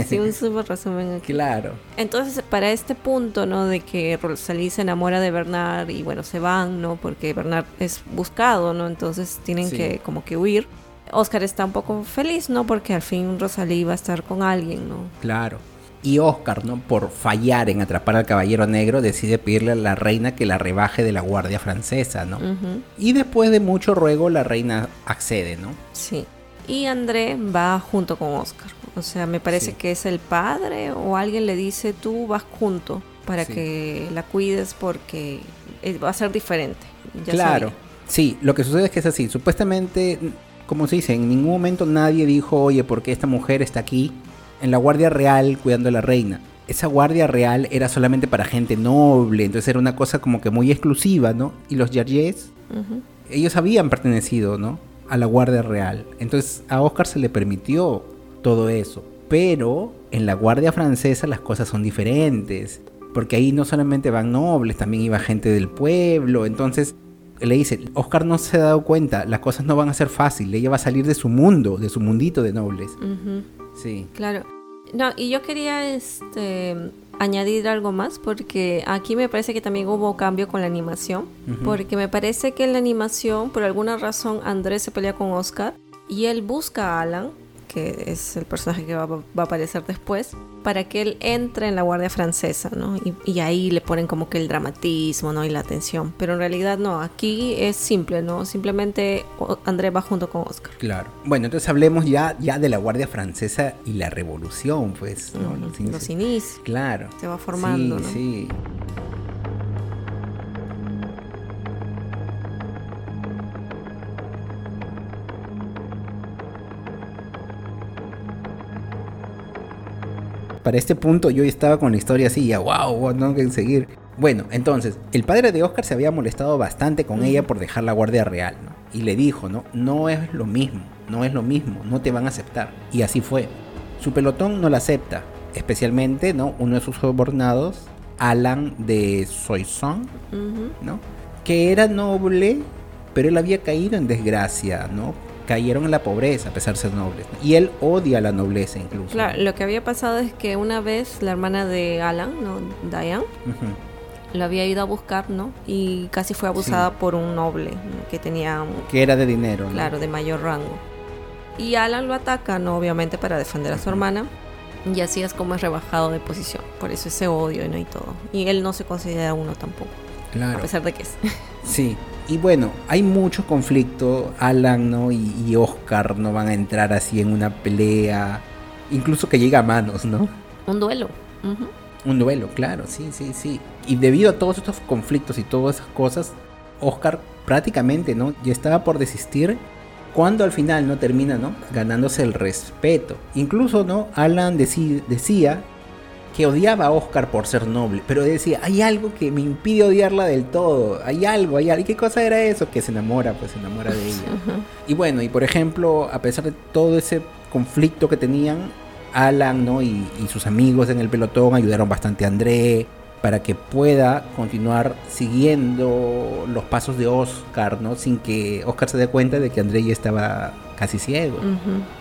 Sí, un súper resumen aquí. Claro. Entonces, para este punto, ¿no? De que Rosalía se enamora de Bernard y bueno, se van, ¿no? Porque Bernard es buscado, ¿no? Entonces tienen que como que huir Oscar está un poco feliz, ¿no? Porque al fin Rosalía iba a estar con alguien, ¿no? Claro. Y Oscar, ¿no? Por fallar en atrapar al caballero negro, decide pedirle a la reina que la rebaje de la guardia francesa, ¿no? Y después de mucho ruego, la reina accede, ¿no? Sí. Y André va junto con Oscar. O sea, me parece que es el padre o alguien le dice, tú vas junto para que la cuides porque va a ser diferente. claro. Sí, lo que sucede es que es así. Supuestamente como se dice, en ningún momento nadie dijo, oye, ¿por qué esta mujer está aquí en la Guardia Real cuidando a la reina? Esa Guardia Real era solamente para gente noble, entonces era una cosa como que muy exclusiva, ¿no? Y los Yargés, ellos habían pertenecido, ¿no? A la Guardia Real. Entonces a Oscar se le permitió todo eso. Pero en la Guardia Francesa las cosas son diferentes. Porque ahí no solamente van nobles, también iba gente del pueblo. Entonces le dice, Oscar no se ha dado cuenta, las cosas no van a ser fáciles, ella va a salir de su mundo, de su mundito de nobles. Sí. Claro. No, y yo quería este, añadir algo más, porque aquí me parece que también hubo cambio con la animación, porque me parece que en la animación, por alguna razón, Andrés se pelea con Oscar y él busca a Alan que es el personaje que va, a aparecer después, para que él entre en la Guardia Francesa, ¿no? Y, ahí le ponen como que el dramatismo, ¿no? Y la atención. Pero en realidad no, aquí es simple, ¿no? Simplemente André va junto con Oscar. Claro. Bueno, entonces hablemos ya, ya de la Guardia Francesa y la revolución, pues, ¿no? los, inicios. Claro. Se va formando, ¿no? Sí. Para este punto yo estaba con la historia así, ya wow, tengo que seguir. Bueno, entonces, el padre de Oscar se había molestado bastante con ella por dejar la guardia real, ¿no? Y le dijo, ¿no? No es lo mismo, no es lo mismo, no te van a aceptar. Y así fue. Su pelotón no la acepta, especialmente, ¿no? Uno de sus sobornados, Alan de Soissons, ¿no? Que era noble, pero él había caído en desgracia, ¿no? Cayeron en la pobreza a pesar de ser nobles. Y él odia la nobleza incluso. Claro, lo que había pasado es que una vez la hermana de Alan, ¿no? Diane, lo había ido a buscar, ¿no? Y casi fue abusada por un noble que tenía... Que era de dinero, Claro, de mayor rango. Y Alan lo ataca, ¿no? Obviamente para defender a su hermana. Y así es como es rebajado de posición. Por eso ese odio ¿no? y todo. Y él no se considera uno tampoco. Claro. A pesar de que es. Sí, y bueno, hay mucho conflicto. Alan ¿no? y, Oscar no van a entrar así en una pelea. Incluso que llega a manos, ¿no? Un duelo. Un duelo, claro, sí, sí, sí. Y debido a todos estos conflictos y todas esas cosas, Oscar prácticamente, ¿no? Ya estaba por desistir cuando al final no termina, ¿no? Ganándose el respeto. Incluso, ¿no? Alan decía que odiaba a Oscar por ser noble, pero decía, hay algo que me impide odiarla del todo, hay algo, hay algo, ¿y qué cosa era eso? Que se enamora, pues se enamora de ella. Y bueno, y por ejemplo, a pesar de todo ese conflicto que tenían, Alan ¿no? y, sus amigos en el pelotón ayudaron bastante a André para que pueda continuar siguiendo los pasos de Oscar, ¿no? Sin que Oscar se dé cuenta de que André ya estaba casi ciego.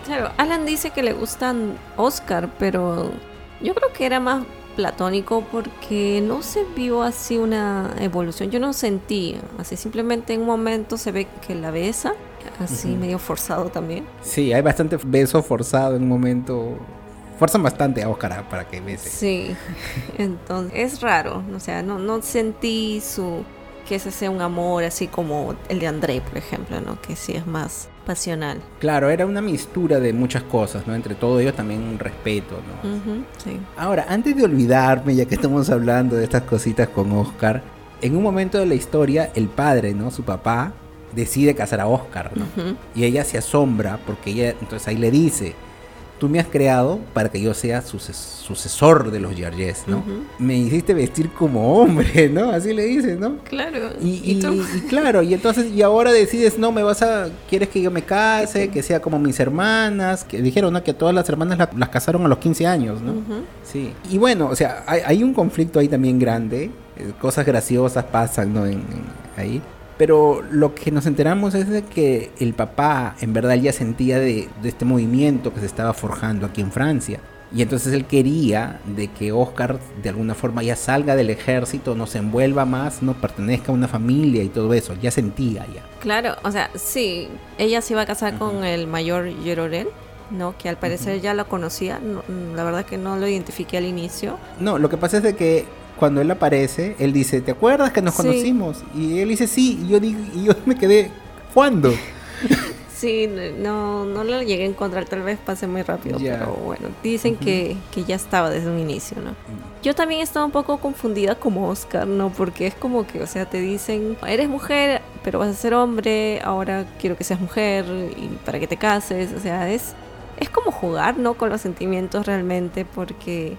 Claro, Alan dice que le gustan Oscar, pero yo creo que era más platónico porque no se vio así una evolución. Yo no sentí, así simplemente en un momento se ve que la besa, así medio forzado también. Sí, hay bastante beso forzado en un momento. Fuerzan bastante a Oscar para que bese. Sí, entonces es raro, o sea, no, no sentí su que ese sea un amor así como el de André, por ejemplo, ¿no? Que sí es más pasional. Claro, era una mistura de muchas cosas, ¿no? Entre todo ello también un respeto, ¿no? sí. Ahora, antes de olvidarme, ya que estamos hablando de estas cositas con Oscar, en un momento de la historia, el padre, ¿no? Su papá decide casar a Oscar, ¿no? Y ella se asombra porque ella, entonces ahí le dice, tú me has creado para que yo sea sucesor de los Yarjes, ¿no? Me hiciste vestir como hombre, ¿no? Así le dices, ¿no? Claro. Y, claro, y entonces, y ahora decides, no, me vas a, quieres que yo me case, que sea como mis hermanas, que dijeron, ¿no? Que todas las hermanas las casaron a los 15 años, ¿no? Sí. Y bueno, o sea, hay, un conflicto ahí también grande, eh, cosas graciosas pasan, ¿no? ahí. Pero lo que nos enteramos es de que el papá en verdad ya sentía de, este movimiento que se estaba forjando aquí en Francia. Y entonces él quería de que Oscar de alguna forma ya salga del ejército, no se envuelva más, no pertenezca a una familia y todo eso. Ya sentía ya. Claro, o sea, sí, ella se iba a casar con el mayor Gerorel, ¿no? Que al parecer ya lo conocía. la verdad que no lo identifiqué al inicio. No, lo que pasa es de que cuando él aparece, él dice, ¿te acuerdas que nos conocimos? Y él dice, sí, y yo, digo, y yo me quedé, ¿cuándo? Sí, no, no lo llegué a encontrar, tal vez pase muy rápido, pero bueno, dicen que, que, ya estaba desde un inicio, ¿no? Yo también estaba un poco confundida como Oscar, ¿no? Porque es como que, o sea, te dicen, eres mujer, pero vas a ser hombre, ahora quiero que seas mujer y para que te cases, o sea, es es como jugar, ¿no? Con los sentimientos realmente, porque,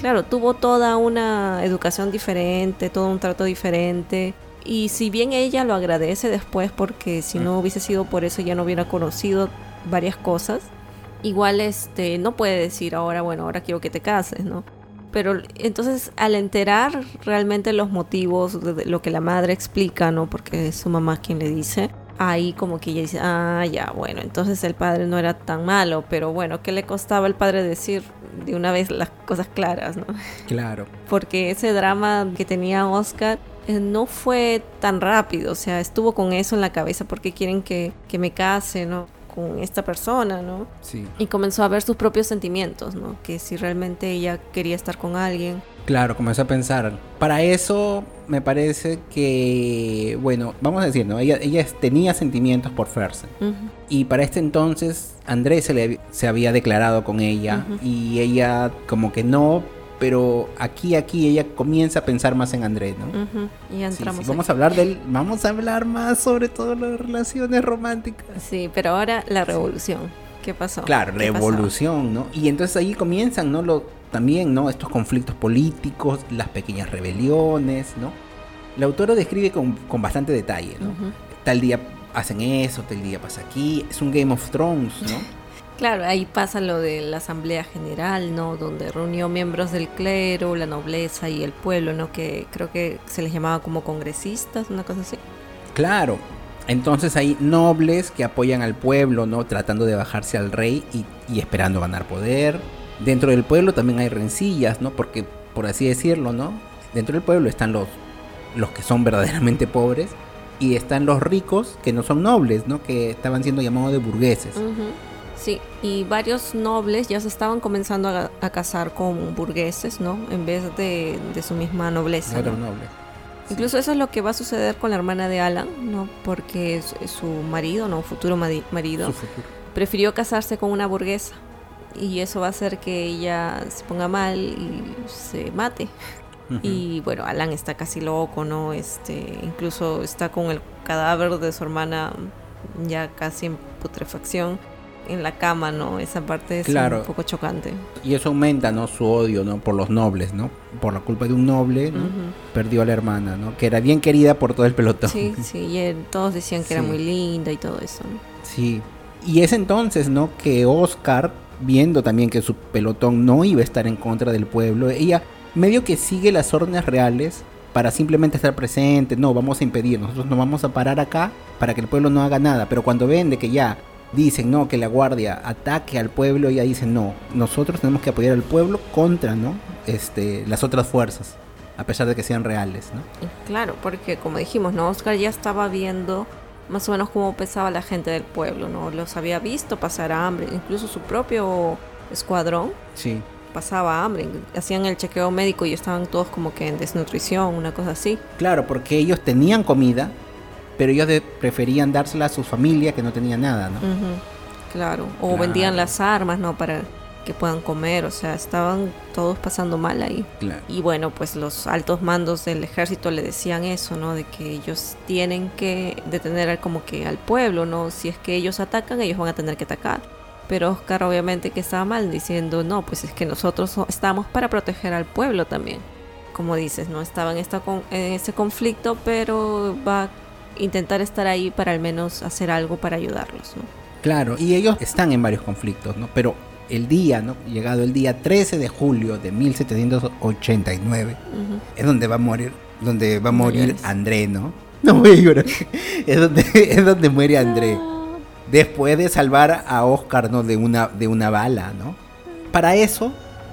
claro, tuvo toda una educación diferente, todo un trato diferente. Y si bien ella lo agradece después, porque si no hubiese sido por eso ya no hubiera conocido varias cosas, igual este no puede decir ahora, bueno, ahora quiero que te cases, ¿no? Pero entonces al enterar realmente los motivos de lo que la madre explica, ¿no? Porque es su mamá quien le dice, ahí como que ella dice, ah, ya, bueno, entonces el padre no era tan malo, pero bueno, ¿qué le costaba al padre decir de una vez las cosas claras, no? Claro. Porque ese drama que tenía Oscar eh, no fue tan rápido, o sea, estuvo con eso en la cabeza porque quieren que, que me case, ¿no? Con esta persona, ¿no? Sí. Y comenzó a ver sus propios sentimientos, ¿no? Que si realmente ella quería estar con alguien. Claro, comenzó a pensar. Para eso me parece que, bueno, vamos a decir, ¿no? Ella, ella tenía sentimientos por Fersen. Y para este entonces Andrés se, le, se había declarado con ella y ella como que no, pero aquí, aquí ella comienza a pensar más en Andrés, ¿no? Y entramos. Vamos a hablar del, vamos a hablar más sobre todo las relaciones románticas. Sí, pero ahora la revolución. ¿Qué pasó? Claro, revolución, ¿no? Y entonces ahí comienzan, ¿no? Lo, también, ¿no? Estos conflictos políticos, las pequeñas rebeliones, ¿no? La autora describe con, con bastante detalle, ¿no? Tal día hacen eso, tal día pasa aquí. Es un Game of Thrones, ¿no? Claro, ahí pasa lo de la Asamblea General, ¿no? Donde reunió miembros del clero, la nobleza y el pueblo, ¿no? Que creo que se les llamaba como congresistas, una cosa así. Claro. Entonces hay nobles que apoyan al pueblo, ¿no? Tratando de bajarse al rey y, esperando ganar poder. Dentro del pueblo también hay rencillas, ¿no? Porque, por así decirlo, ¿no? Dentro del pueblo están los, los que son verdaderamente pobres y están los ricos que no son nobles, ¿no? Que estaban siendo llamados de burgueses. Sí, y varios nobles ya se estaban comenzando a, casar con burgueses, ¿no? En vez de, su misma nobleza. noble. Incluso eso es lo que va a suceder con la hermana de Alan, ¿no? Porque su marido, ¿no? Futuro marido, prefirió casarse con una burguesa. Y eso va a hacer que ella se ponga mal y se mate. Y bueno, Alan está casi loco, ¿no? Este, incluso está con el cadáver de su hermana ya casi en putrefacción en la cama, ¿no? Esa parte es un poco chocante. Y eso aumenta, ¿no? Su odio, ¿no? Por los nobles, ¿no? Por la culpa de un noble, Perdió a la hermana, ¿no? Que era bien querida por todo el pelotón. Sí, sí, y todos decían que era muy linda y todo eso, ¿no? Sí. Y es entonces, ¿no? Que Oscar, viendo también que su pelotón no iba a estar en contra del pueblo, ella medio que sigue las órdenes reales para simplemente estar presente, no, vamos a impedir, nosotros no vamos a parar acá para que el pueblo no haga nada, pero cuando ven de que ya dicen no que la guardia ataque al pueblo y ahí dicen no nosotros tenemos que apoyar al pueblo contra no este las otras fuerzas a pesar de que sean reales no claro porque como dijimos no Oscar ya estaba viendo más o menos cómo pesaba la gente del pueblo no los había visto pasar hambre incluso su propio escuadrón sí. pasaba hambre, hacían el chequeo médico y estaban todos como que en desnutrición, una cosa así. Claro, porque ellos tenían comida, pero ellos preferían dársela a su familia que no tenía nada, ¿no? Claro, o vendían las armas, ¿no? Para que puedan comer, o sea, estaban todos pasando mal ahí. Y bueno, pues los altos mandos del ejército le decían eso, ¿no? De que ellos tienen que detener como que al pueblo, ¿no? Si es que ellos atacan, ellos van a tener que atacar. Pero Oscar obviamente que estaba mal diciendo, no, pues es que nosotros estamos para proteger al pueblo también. Como dices, no estaba en, esta en este conflicto, pero va intentar estar ahí para al menos hacer algo para ayudarlos, ¿no? Claro, y ellos están en varios conflictos, ¿no? Pero el día, ¿no? Llegado el día 13 de julio de 1789, es donde va a morir, donde va a morir André, ¿no? No voy a llorar. es donde, es donde muere André. Después de salvar a Oscar, ¿no? De una, de una bala, ¿no? Para eso,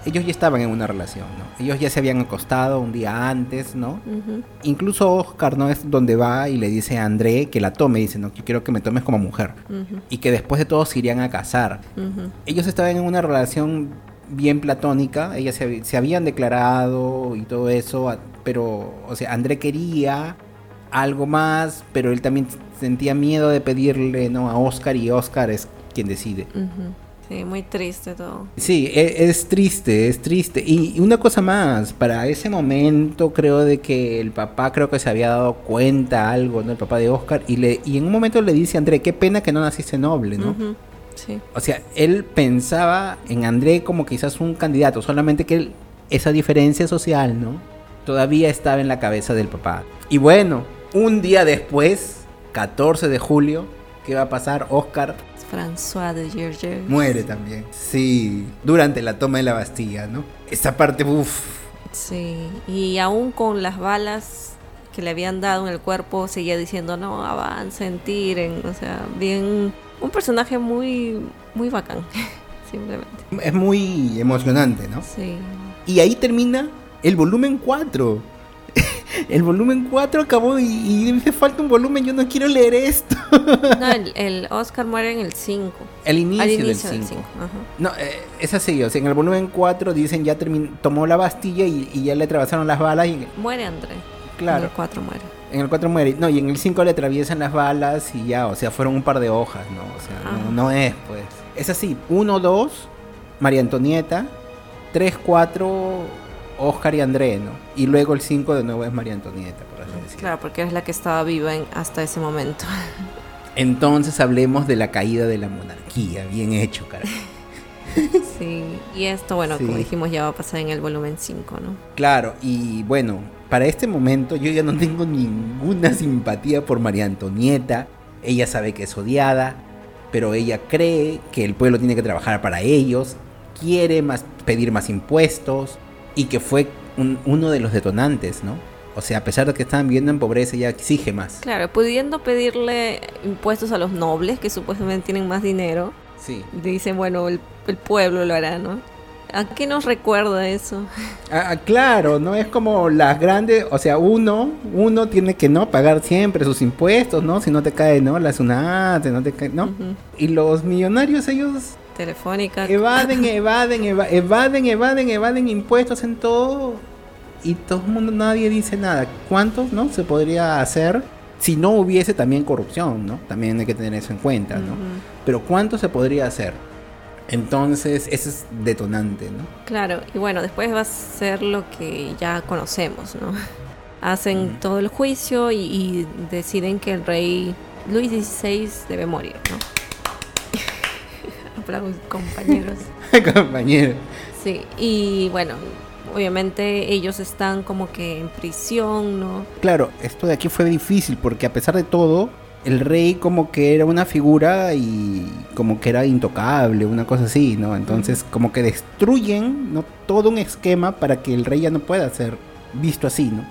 ellos ya estaban en una relación, ¿no? Ellos ya se habían acostado un día antes, ¿no? Incluso Oscar, ¿no? Es donde va y le dice a André que la tome, dice, no, yo quiero que me tomes como mujer. Y que después de todo se irían a casar. Ellos estaban en una relación bien platónica, ellas se, se, habían declarado y todo eso, pero, o sea, André quería algo más, pero él también sentía miedo de pedirle, ¿no? A Oscar y Oscar es quien decide. Sí, muy triste todo. Sí, e, es, triste, es triste. Y una cosa más, para ese momento creo de que el papá creo que se había dado cuenta algo, ¿no? El papá de Oscar, y, le, y en un momento le dice a André, qué pena que no naciste noble, ¿no? Sí. O sea, él pensaba en André como quizás un candidato, solamente que esa diferencia social, ¿no? Todavía estaba en la cabeza del papá. Y bueno, un día después, 14 de julio, ¿qué va a pasar? Oscar François de Gerger. Muere también. Sí, durante la toma de la Bastilla, ¿no? Esa parte, uff. Sí, y aún con las balas que le habían dado en el cuerpo, seguía diciendo, no, avancen, tiren. O sea, bien. Un personaje muy, muy bacán, simplemente. Es muy emocionante, ¿no? Sí. Y ahí termina el volumen 4 el volumen 4 acabó y, y, dice falta un volumen, yo no quiero leer esto. no, el, Oscar muere en el 5. El inicio, del 5. No, eh, es así, o sea, en el volumen 4 dicen ya tomó la Bastilla y, ya le atravesaron las balas y... Muere André. Claro. En el 4 muere. En el 4 muere. No, y en el 5 le atraviesan las balas y ya, o sea, fueron un par de hojas, ¿no? O sea, no, no, es, pues. Es así, 1, 2, María Antonieta, 3, 4 Oscar y André, ¿no? Y luego el 5 de nuevo es María Antonieta, por así decirlo. Claro, porque es la que estaba viva hasta ese momento. Entonces hablemos de la caída de la monarquía, bien hecho, cara. sí, y esto, bueno, como dijimos, ya va a pasar en el volumen 5, ¿no? Claro, y bueno, para este momento yo ya no tengo ninguna simpatía por María Antonieta. Ella sabe que es odiada, pero ella cree que el pueblo tiene que trabajar para ellos, quiere más, pedir más impuestos, y que fue uno de los detonantes, ¿no? O sea, a pesar de que estaban viviendo en pobreza, ella exige más. Claro, pudiendo pedirle impuestos a los nobles, que supuestamente tienen más dinero. Sí. Dicen, bueno, el, pueblo lo hará, ¿no? ¿A qué nos recuerda eso? Ah, claro, ¿no? Es como las grandes, o sea, uno, uno tiene que no pagar siempre sus impuestos, ¿no? Si no te cae, ¿no? La SUNAT, no te cae, ¿no? Y los millonarios, ellos telefónica. Evaden, evaden, evaden, evaden, evaden impuestos en todo. Y todo el mundo, nadie dice nada. ¿Cuántos, no? Se podría hacer si no hubiese también corrupción, ¿no? También hay que tener eso en cuenta, ¿no? Pero ¿cuánto se podría hacer? Entonces, eso es detonante, ¿no? Claro, y bueno, después va a ser lo que ya conocemos, ¿no? Hacen todo el juicio y, y deciden que el rey Luis XVI debe morir, ¿no? Compañeros. compañeros. Sí, y bueno, obviamente ellos están como que en prisión, ¿no? Claro, esto de aquí fue difícil porque a pesar de todo, el rey como que era una figura y como que era intocable, una cosa así, ¿no? Entonces como que destruyen ¿no? todo un esquema para que el rey ya no pueda ser visto así, ¿no?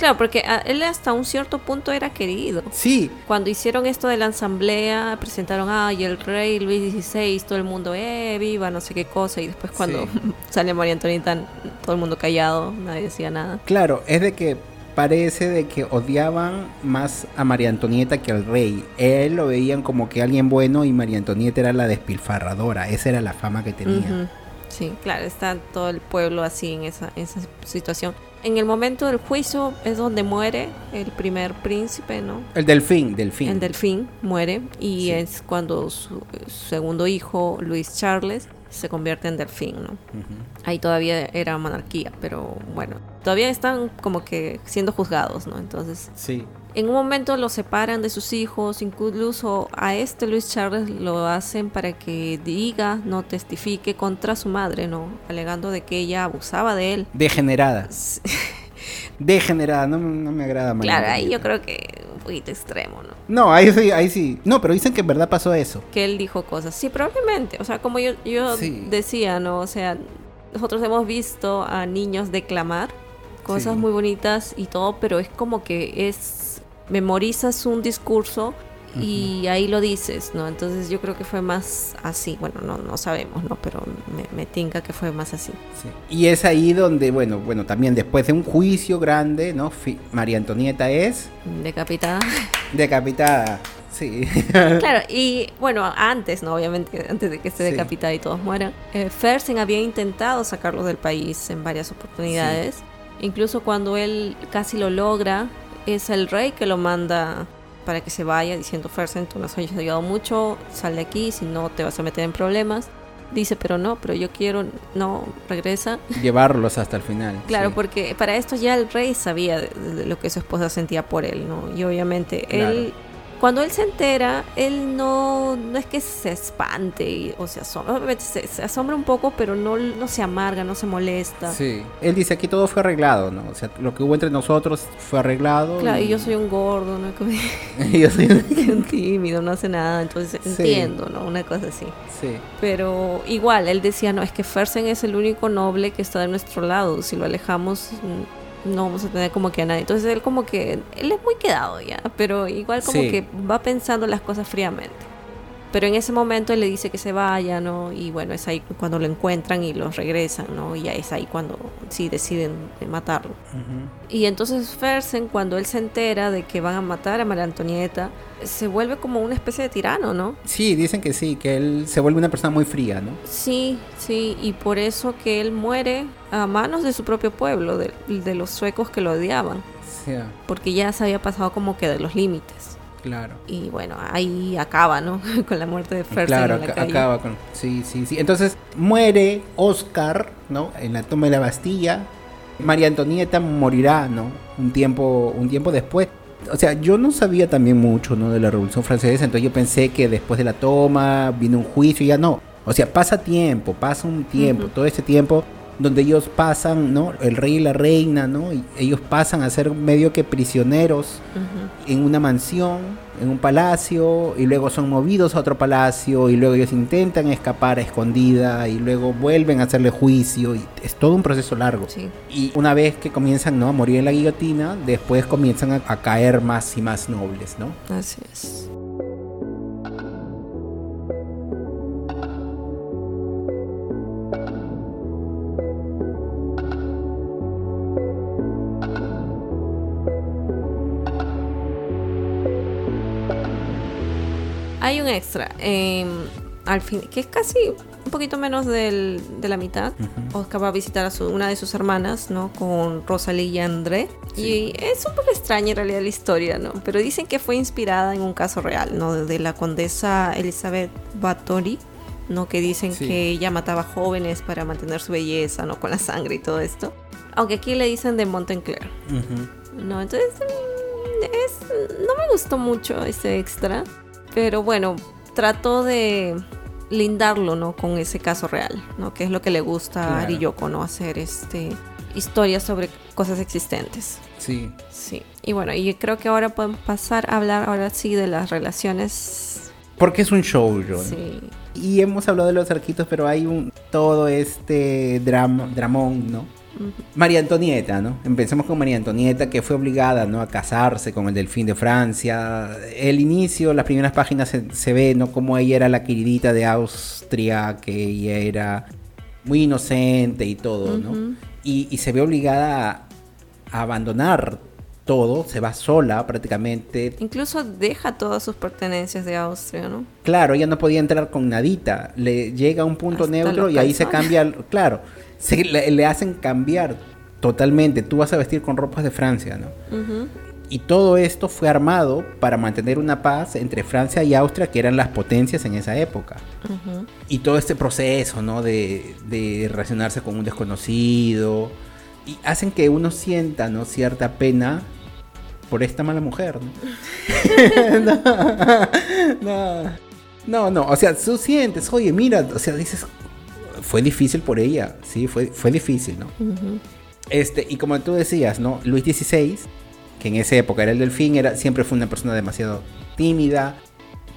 Claro, porque él hasta un cierto punto era querido. Sí. Cuando hicieron esto de la asamblea, presentaron, ay, el rey Luis XVI, todo el mundo, eh, viva, no sé qué cosa. Y después cuando sale María Antonieta, todo el mundo callado, nadie decía nada. Claro, es de que parece de que odiaban más a María Antonieta que al rey. Él lo veían como que alguien bueno y María Antonieta era la despilfarradora. Esa era la fama que tenía. Sí, claro, está todo el pueblo así en esa, esa situación. En el momento del juicio es donde muere el primer príncipe, ¿no? El delfín, delfín. El delfín muere y es cuando su, segundo hijo, Luis Charles, se convierte en delfín, ¿no? Ahí todavía era monarquía, pero bueno, todavía están como que siendo juzgados, ¿no? Entonces... Sí. En un momento lo separan de sus hijos, incluso a este Luis Charles lo hacen para que diga, no testifique contra su madre, ¿no? Alegando de que ella abusaba de él. Degenerada. Degenerada, no, me agrada más. Claro, ahí yo creo que un poquito extremo, ¿no? No, ahí sí, ahí sí. No, pero dicen que en verdad pasó eso. Que él dijo cosas. Sí, probablemente. O sea, como yo, yo decía, ¿no? O sea, nosotros hemos visto a niños declamar cosas muy bonitas y todo, pero es como que es memorizas un discurso y ahí lo dices, ¿no? Entonces yo creo que fue más así, bueno, no, no sabemos, ¿no? Pero me, me tinca que fue más así. Y es ahí donde, bueno, bueno, también después de un juicio grande, ¿no? María Antonieta es... Decapitada. Decapitada. Sí. claro, y bueno, antes, ¿no? Obviamente, antes de que esté decapitada y todos mueran, eh, Fersen había intentado sacarlo del país en varias oportunidades. Incluso cuando él casi lo logra, es el rey que lo manda para que se vaya diciendo Fersen, tú nos has ayudado mucho, sal de aquí, si no te vas a meter en problemas. Dice, pero no, pero yo quiero, no, regresa. Llevarlos hasta el final. Claro, porque para esto ya el rey sabía de, lo que su esposa sentía por él, ¿no? Y obviamente él cuando él se entera, él no, no es que se espante o se asombra, se, asombra un poco, pero no, no se amarga, no se molesta. Sí, él dice aquí todo fue arreglado, ¿no? O sea, lo que hubo entre nosotros fue arreglado. Claro, y, yo soy un gordo, ¿no? yo soy un tímido, no hace nada, entonces entiendo, ¿no? Una cosa así. Sí. Pero igual, él decía, no, es que Fersen es el único noble que está de nuestro lado, si lo alejamos no vamos a tener como que a nadie. Entonces él como que, él es muy quedado ya, pero igual como que va pensando las cosas fríamente. Pero en ese momento él le dice que se vaya, ¿no? Y bueno, es ahí cuando lo encuentran y los regresan, ¿no? Y es ahí cuando sí deciden matarlo. Y entonces Fersen, cuando él se entera de que van a matar a María Antonieta, se vuelve como una especie de tirano, ¿no? Sí, dicen que sí, que él se vuelve una persona muy fría, ¿no? Sí, sí, y por eso que él muere a manos de su propio pueblo, de, de los suecos que lo odiaban. Sí. Porque ya se había pasado como que de los límites. Claro. Y bueno, ahí acaba, ¿no? con la muerte de Fersen. Claro, acaba con. Sí, sí, sí. Entonces muere Oscar, ¿no? En la toma de la Bastilla. María Antonieta morirá, ¿no? Un tiempo, un tiempo después. O sea, yo no sabía también mucho, ¿no? De la Revolución Francesa, entonces yo pensé que después de la toma viene un juicio y ya no. O sea, pasa tiempo, pasa un tiempo, todo ese tiempo donde ellos pasan, ¿no? El rey y la reina, ¿no? Y ellos pasan a ser medio que prisioneros en una mansión, en un palacio, y luego son movidos a otro palacio, y luego ellos intentan escapar a escondida, y luego vuelven a hacerle juicio, y es todo un proceso largo. Y una vez que comienzan, ¿no? A morir en la guillotina, después comienzan a, a caer más y más nobles, ¿no? Así es. Extra. Em, al fin, que es casi un poquito menos de la mitad. Oscar va a visitar a una de sus hermanas, ¿no? Con Rosalie y André. Y es un poco extraña en realidad la historia, ¿no? Pero dicen que fue inspirada en un caso real, ¿no? De la condesa Elizabeth Bathory, ¿no? Que dicen que ella mataba jóvenes para mantener su belleza, ¿no? Con la sangre y todo esto. Aunque aquí le dicen de Montclair. No, entonces mm, no me gustó mucho ese extra. Pero bueno, trato de lindarlo, ¿no? Con ese caso real, ¿no? Que es lo que le gusta a Ari Yoko, ¿no? Hacer este historias sobre cosas existentes. Sí. Sí. Y bueno, y creo que ahora podemos pasar a hablar ahora sí de las relaciones. Porque es un show, John. Sí. Y hemos hablado de los arquitos, pero hay un todo este drama, dramón, ¿no? María Antonieta, ¿no? Empecemos con María Antonieta, que fue obligada ¿no? a casarse con el delfín de Francia. El inicio, las primeras páginas se, ve, ¿no? Como ella era la queridita de Austria, que ella era muy inocente y todo, ¿no? Y, se ve obligada a, abandonar todo, se va sola prácticamente. Incluso deja todas sus pertenencias de Austria, ¿no? Claro, ella no podía entrar con nadita. Le llega a un punto neutro y ahí se cambia, claro se le, hacen cambiar totalmente. Tú vas a vestir con ropas de Francia, ¿no? Y todo esto fue armado para mantener una paz entre Francia y Austria, que eran las potencias en esa época. Y todo este proceso, ¿no? De, de, relacionarse con un desconocido. Y hacen que uno sienta, ¿no? Cierta pena por esta mala mujer. no, no, no, o sea, tú sientes, oye, mira, o sea, dices, fue difícil por ella, sí, fue, fue difícil, ¿no? Este, y como tú decías, ¿no? Luis XVI, que en esa época era el delfín, era, siempre fue una persona demasiado tímida,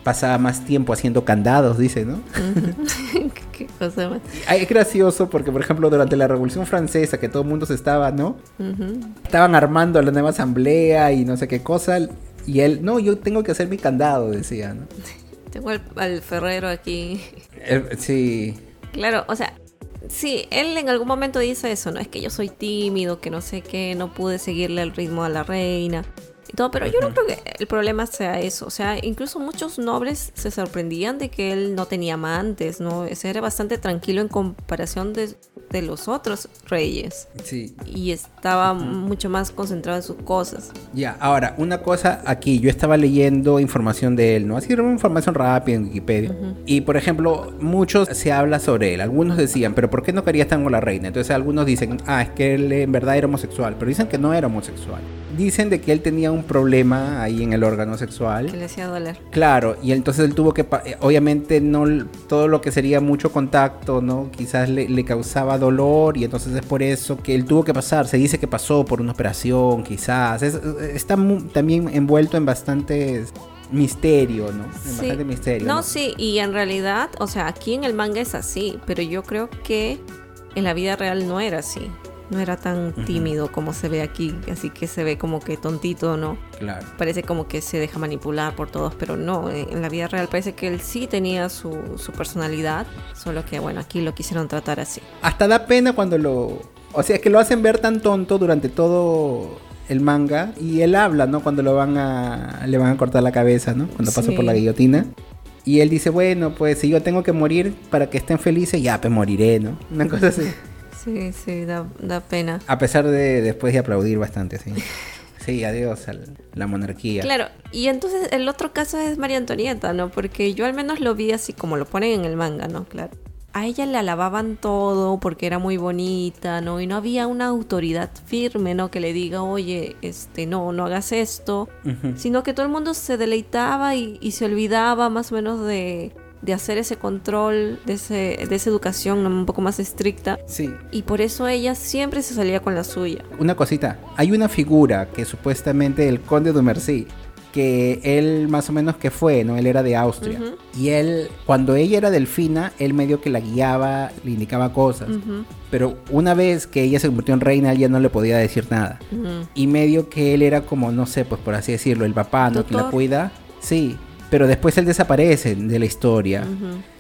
pasaba más tiempo haciendo candados, dice, ¿no? Qué cosa más. Es gracioso porque, por ejemplo, durante la Revolución Francesa, que todo el mundo se estaba, ¿no? Estaban armando la nueva asamblea y no sé qué cosa. Y él, no, yo tengo que hacer mi candado, decía, ¿no? Tengo al, ferrero aquí. Eh, sí. Claro, o sea, sí, él en algún momento dice eso, ¿no? Es que yo soy tímido, que no sé qué, no pude seguirle el ritmo a la reina todo, pero yo no creo que el problema sea eso. O sea, incluso muchos nobles se sorprendían de que él no tenía amantes, ¿no? Ese era bastante tranquilo en comparación de, de los otros reyes. Sí. Y estaba mucho más concentrado en sus cosas. Ya, ahora, una cosa aquí, yo estaba leyendo información de él, ¿no? Así era una información rápida en Wikipedia. Y, por ejemplo, muchos se habla sobre él. Algunos decían, pero ¿por qué no quería estar con la reina? Entonces algunos dicen, ah, es que él en verdad era homosexual, pero dicen que no era homosexual. Dicen de que él tenía un problema ahí en el órgano sexual. Que le hacía doler. Claro, y entonces él tuvo que, eh, obviamente no todo lo que sería mucho contacto, ¿no? Quizás le, causaba dolor y entonces es por eso que él tuvo que pasar. Se dice que pasó por una operación, quizás. está también envuelto en bastantes misterio, ¿no? En bastante misterio. No, sí, y en realidad, o sea, aquí en el manga es así, pero yo creo que en la vida real no era así no era tan tímido como se ve aquí, así que se ve como que tontito, ¿no? Claro. Parece como que se deja manipular por todos, pero no, en la vida real parece que él sí tenía su, su personalidad, solo que bueno, aquí lo quisieron tratar así. Hasta da pena cuando lo... O sea, es que lo hacen ver tan tonto durante todo el manga y él habla, ¿no? Cuando lo van a... le van a cortar la cabeza, ¿no? Cuando pasa por la guillotina. Y él dice, bueno, pues si yo tengo que morir para que estén felices, ya, pues moriré, ¿no? Una cosa así. Sí, sí, da, pena. A pesar de después de aplaudir bastante, sí. Sí, adiós a la monarquía. Claro, y entonces el otro caso es María Antonieta, ¿no? Porque yo al menos lo vi así como lo ponen en el manga, ¿no? Claro. A ella le alababan todo porque era muy bonita, ¿no? Y no había una autoridad firme, ¿no? Que le diga, oye, este, no, no hagas esto. Sino que todo el mundo se deleitaba y se olvidaba más o menos de, de hacer ese control, de, ese, de esa educación un poco más estricta. Sí. Y por eso ella siempre se salía con la suya. Una cosita, hay una figura que supuestamente el conde de Mercy, que él más o menos que fue, ¿no? Él era de Austria. Y él, cuando ella era delfina, él medio que la guiaba, le indicaba cosas. Pero una vez que ella se convirtió en reina, él ya no le podía decir nada. Y medio que él era como, no sé, pues por así decirlo, el papá, ¿no? Que la cuida. Sí, pero después él desaparece de la historia.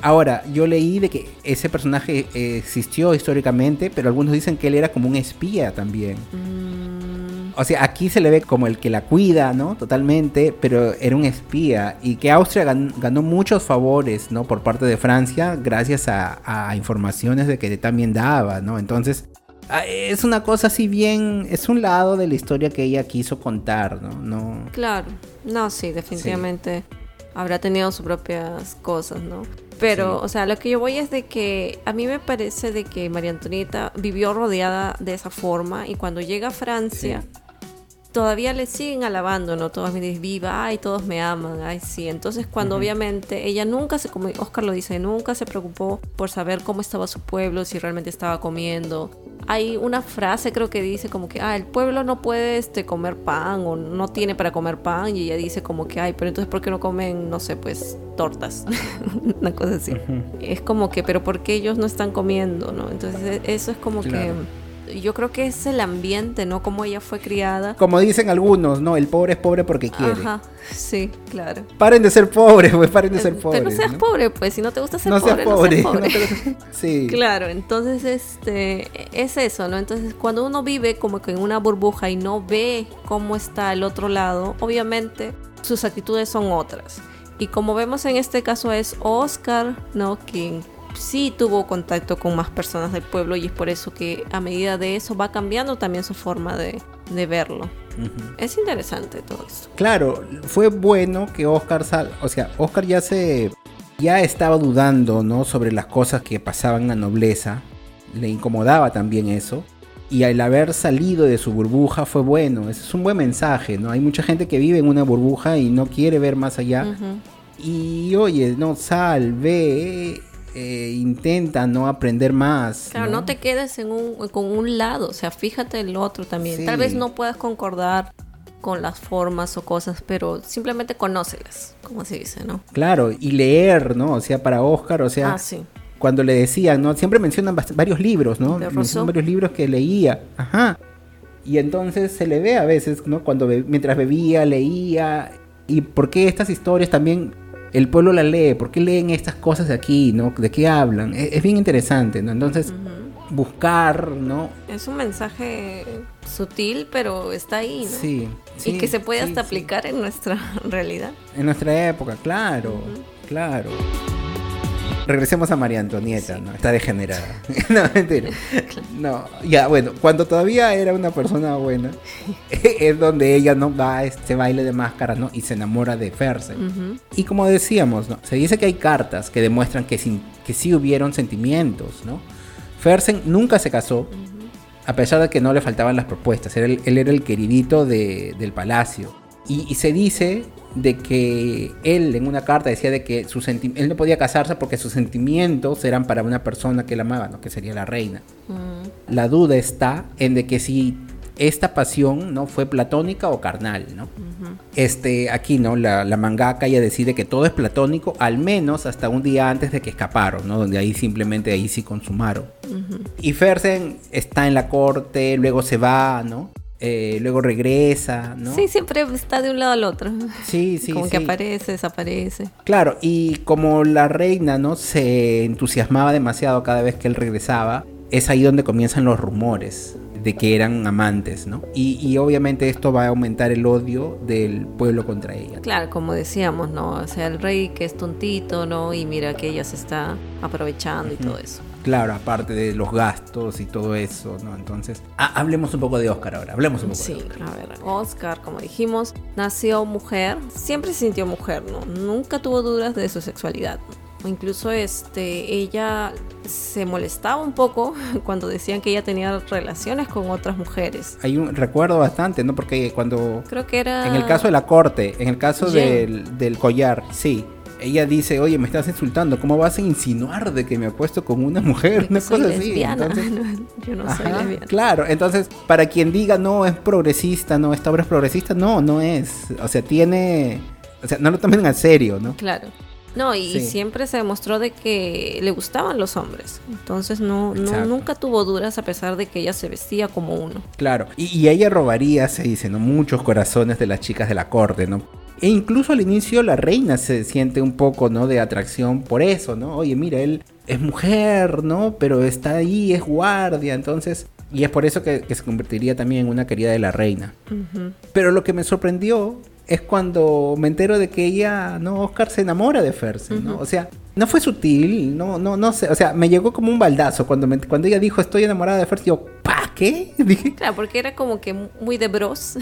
Ahora, yo leí de que ese personaje existió históricamente, pero algunos dicen que él era como un espía también. Mm. O sea, aquí se le ve como el que la cuida, ¿no? Totalmente, pero era un espía. Y que Austria ganó, muchos favores, ¿no? Por parte de Francia, gracias a, informaciones de que también daba, ¿no? Entonces, ah, es una cosa así bien, es un lado de la historia que ella quiso contar, ¿no? no... Claro, no, sí, definitivamente habrá tenido sus propias cosas, ¿no? Pero, o sea, lo que yo voy es de que a mí me parece de que María Antonieta vivió rodeada de esa forma y cuando llega a Francia todavía le siguen alabando, ¿no? Todos me dicen viva, ay, todos me aman, ay, sí. Entonces, cuando obviamente ella nunca se, como Oscar lo dice, nunca se preocupó por saber cómo estaba su pueblo, si realmente estaba comiendo. Hay una frase, creo que dice como que, ah, el pueblo no puede este, comer pan o no tiene para comer pan. Y ella dice como que, ay, pero entonces, ¿por qué no comen, no sé, pues, tortas? una cosa así. Es como que, pero ¿por qué ellos no están comiendo, no? Entonces, e, eso es como que yo creo que es el ambiente, ¿no? Como ella fue criada. Como dicen algunos, ¿no? El pobre es pobre porque quiere. Ajá, sí, claro. Paren de ser pobres, pues, paren de ser pobres. Pero no seas pobre, pues, si no te gusta ser no pobre, seas pobre. No seas pobre. sí. Claro, entonces, este, es eso, ¿no? Entonces, cuando uno vive como que en una burbuja y no ve cómo está el otro lado, obviamente sus actitudes son otras. Y como vemos en este caso es Oscar, ¿no? Quien sí tuvo contacto con más personas del pueblo y es por eso que a medida de eso va cambiando también su forma de, verlo. Es interesante todo esto. Claro, fue bueno que Oscar sal, o sea, Oscar ya se ya estaba dudando, ¿no? sobre las cosas que pasaban en la nobleza, le incomodaba también eso. y al haber salido de su burbuja fue bueno. Ese es un buen mensaje, ¿no? Hay mucha gente que vive en una burbuja y no quiere ver más allá. Y oye, no, sal, ve, eh, intenta no aprender más. Claro, no, te quedes en un, con un lado, o sea, fíjate el otro también. Tal vez no puedas concordar con las formas o cosas, pero simplemente conócelas, como se dice, ¿no? Claro, y leer, ¿no? O sea, para Oscar, o sea, ah, sí cuando le decían, ¿no? Siempre mencionan varios libros, ¿no? Mencionan varios libros que leía. Ajá. Y entonces se le ve a veces, ¿no? Cuando mientras bebía, leía. ¿Y por qué estas historias también el pueblo las lee? ¿Por qué leen estas cosas de aquí, ¿no? ¿De qué hablan? Es, bien interesante, ¿no? Entonces, buscar, ¿no? Es un mensaje sutil, pero está ahí, ¿no? Sí. y que se puede hasta aplicar en nuestra realidad. En nuestra época, claro, claro. Regresemos a María Antonieta, ¿no? Está degenerada. no, mentira. No, ya, bueno, cuando todavía era una persona buena, es donde ella no va a este baile de máscara, ¿no? Y se enamora de Fersen. Y como decíamos, ¿no? Se dice que hay cartas que demuestran que, que sí hubieron sentimientos, ¿no? Fersen nunca se casó, a pesar de que no le faltaban las propuestas. Él, era el queridito del palacio. y se dice de que él en una carta decía de que su él no podía casarse porque sus sentimientos eran para una persona que él amaba, ¿no? que sería la reina. Mm. La duda está en de que si esta pasión no fue platónica o carnal, ¿no? Este, aquí, ¿no? La, la, mangaka ya decide que todo es platónico, al menos hasta un día antes de que escaparon, ¿no? Donde ahí simplemente ahí sí consumaron. Y Fersen está en la corte, luego se va, ¿no? Eh, luego regresa, ¿no? Sí, siempre está de un lado al otro. Sí, sí. Como que aparece, desaparece. Claro, y como la reina, ¿no? Se entusiasmaba demasiado cada vez que él regresaba, es ahí donde comienzan los rumores de que eran amantes, ¿no? Y, obviamente esto va a aumentar el odio del pueblo contra ella. Claro, como decíamos, ¿no? O sea, el rey que es tontito, ¿no? Y mira que ella se está aprovechando y todo eso. Claro, aparte de los gastos y todo eso, ¿no? Entonces, hablemos un poco de Oscar ahora, hablemos un poco sí, de Oscar. a ver, Oscar, como dijimos, nació mujer, siempre se sintió mujer, ¿no? Nunca tuvo dudas de su sexualidad. Incluso este, ella se molestaba un poco cuando decían que ella tenía relaciones con otras mujeres. Hay un recuerdo bastante, ¿no? Porque cuando... Creo que era... En el caso de la corte, en el caso del, del collar, sí ella dice, oye, me estás insultando, ¿cómo vas a insinuar de que me apuesto con una mujer? Una cosa así. yo no soy lesbiana. Claro, entonces, para quien diga, no, es progresista, no, esta obra es progresista, no, no es. O sea, tiene... O sea, no lo tomen en serio, ¿no? Claro. No, y siempre se demostró de que le gustaban los hombres. Entonces no, no nunca tuvo dudas a pesar de que ella se vestía como uno. Claro, y, y ella robaría, se dice, ¿no? Muchos corazones de las chicas de la corte, ¿no? E incluso al inicio la reina se siente un poco, ¿no? De atracción por eso, ¿no? Oye, mira, él es mujer, ¿no? Pero está ahí, es guardia, entonces... Y es por eso que, se convertiría también en una querida de la reina. Pero lo que me sorprendió es cuando me entero de que ella, ¿no? Oscar se enamora de Fersen, ¿no? O sea, no fue sutil, no, no, no sé, o sea, me llegó como un baldazo cuando, cuando ella dijo estoy enamorada de Fersen, yo, ¿pa qué? Dije. Claro, porque era como que muy de bros.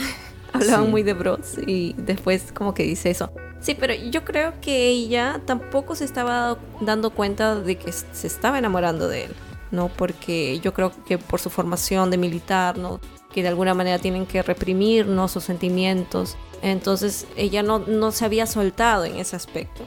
hablaban muy de bros y después como que dice eso. Sí, pero yo creo que ella tampoco se estaba dando cuenta de que se estaba enamorando de él, ¿no? Porque yo creo que por su formación de militar, ¿no? Que de alguna manera tienen que reprimir, ¿no? Sus sentimientos. Entonces ella no, no se había soltado en ese aspecto.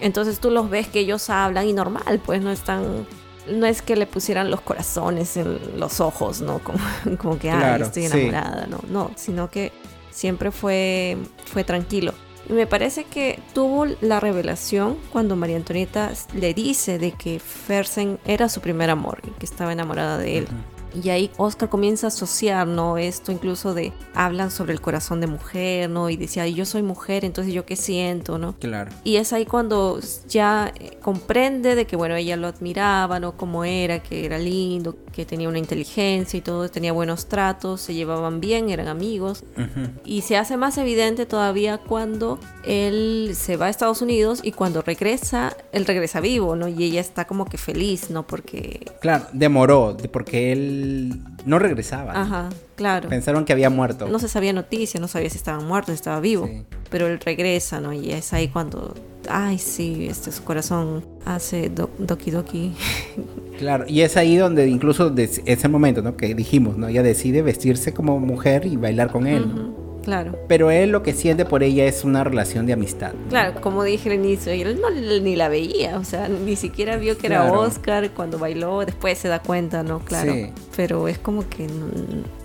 Entonces tú los ves que ellos hablan y normal, pues no están no es que le pusieran los corazones en los ojos, ¿no? Como, como que, ay, estoy enamorada, ¿no? No, sino que siempre fue, fue tranquilo. Y me parece que tuvo la revelación cuando María Antonieta le dice de que Fersen era su primer amor y que estaba enamorada de él. Y ahí Oscar comienza a asociar, ¿no? Esto incluso de, hablan sobre el corazón de mujer, ¿no? Y decía, yo soy mujer, entonces yo qué siento, ¿no? Claro. Y es ahí cuando ya eh, comprende de que, bueno, ella lo admiraba, ¿no? Como era, que era lindo, que tenía una inteligencia y todo, tenía buenos tratos, se llevaban bien, eran amigos. Y se hace más evidente todavía cuando él se va a Estados Unidos y cuando regresa, él regresa vivo, ¿no? Y ella está como que feliz, ¿no? Porque... Claro, demoró, porque él no regresaba. Ajá, claro. Pensaron que había muerto. No se sabía noticia, no sabía si estaba muerto, si estaba vivo. Pero él regresa, ¿no? Y es ahí cuando ay, sí, este su corazón hace doki doki. Claro, y es ahí donde incluso ese momento, ¿no? Que dijimos, ¿no? Ella decide vestirse como mujer y bailar con él. Claro. Pero él lo que siente por ella es una relación de amistad. Claro, como dije al inicio, él no ni la veía, o sea, ni siquiera vio que era Oscar cuando bailó, después se da cuenta, ¿no? Claro. Pero es como que...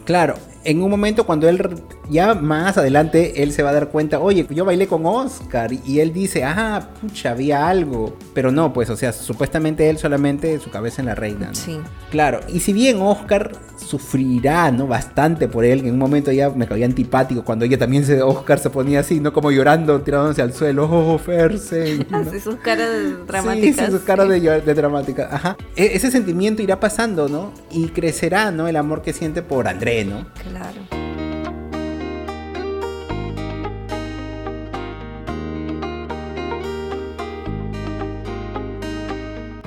Claro, en un momento cuando él, ya más adelante, él se va a dar cuenta, oye, yo bailé con Oscar y él dice, ah, pucha, había algo. Pero no, pues, o sea, supuestamente él solamente su cabeza en la reina. Sí. Claro, y si bien Oscar sufrirá, ¿no? Bastante por él, en un momento ya me caía antipático cuando ella también se, Oscar se ponía así, ¿no? Como llorando, tirándose al suelo, oh, Fersen. Así sus caras dramáticas. Sí, sus caras de, de dramática, ajá. E, ese sentimiento irá pasando, ¿no? Y crecerá, ¿no? El amor que siente por André, ¿no? Claro.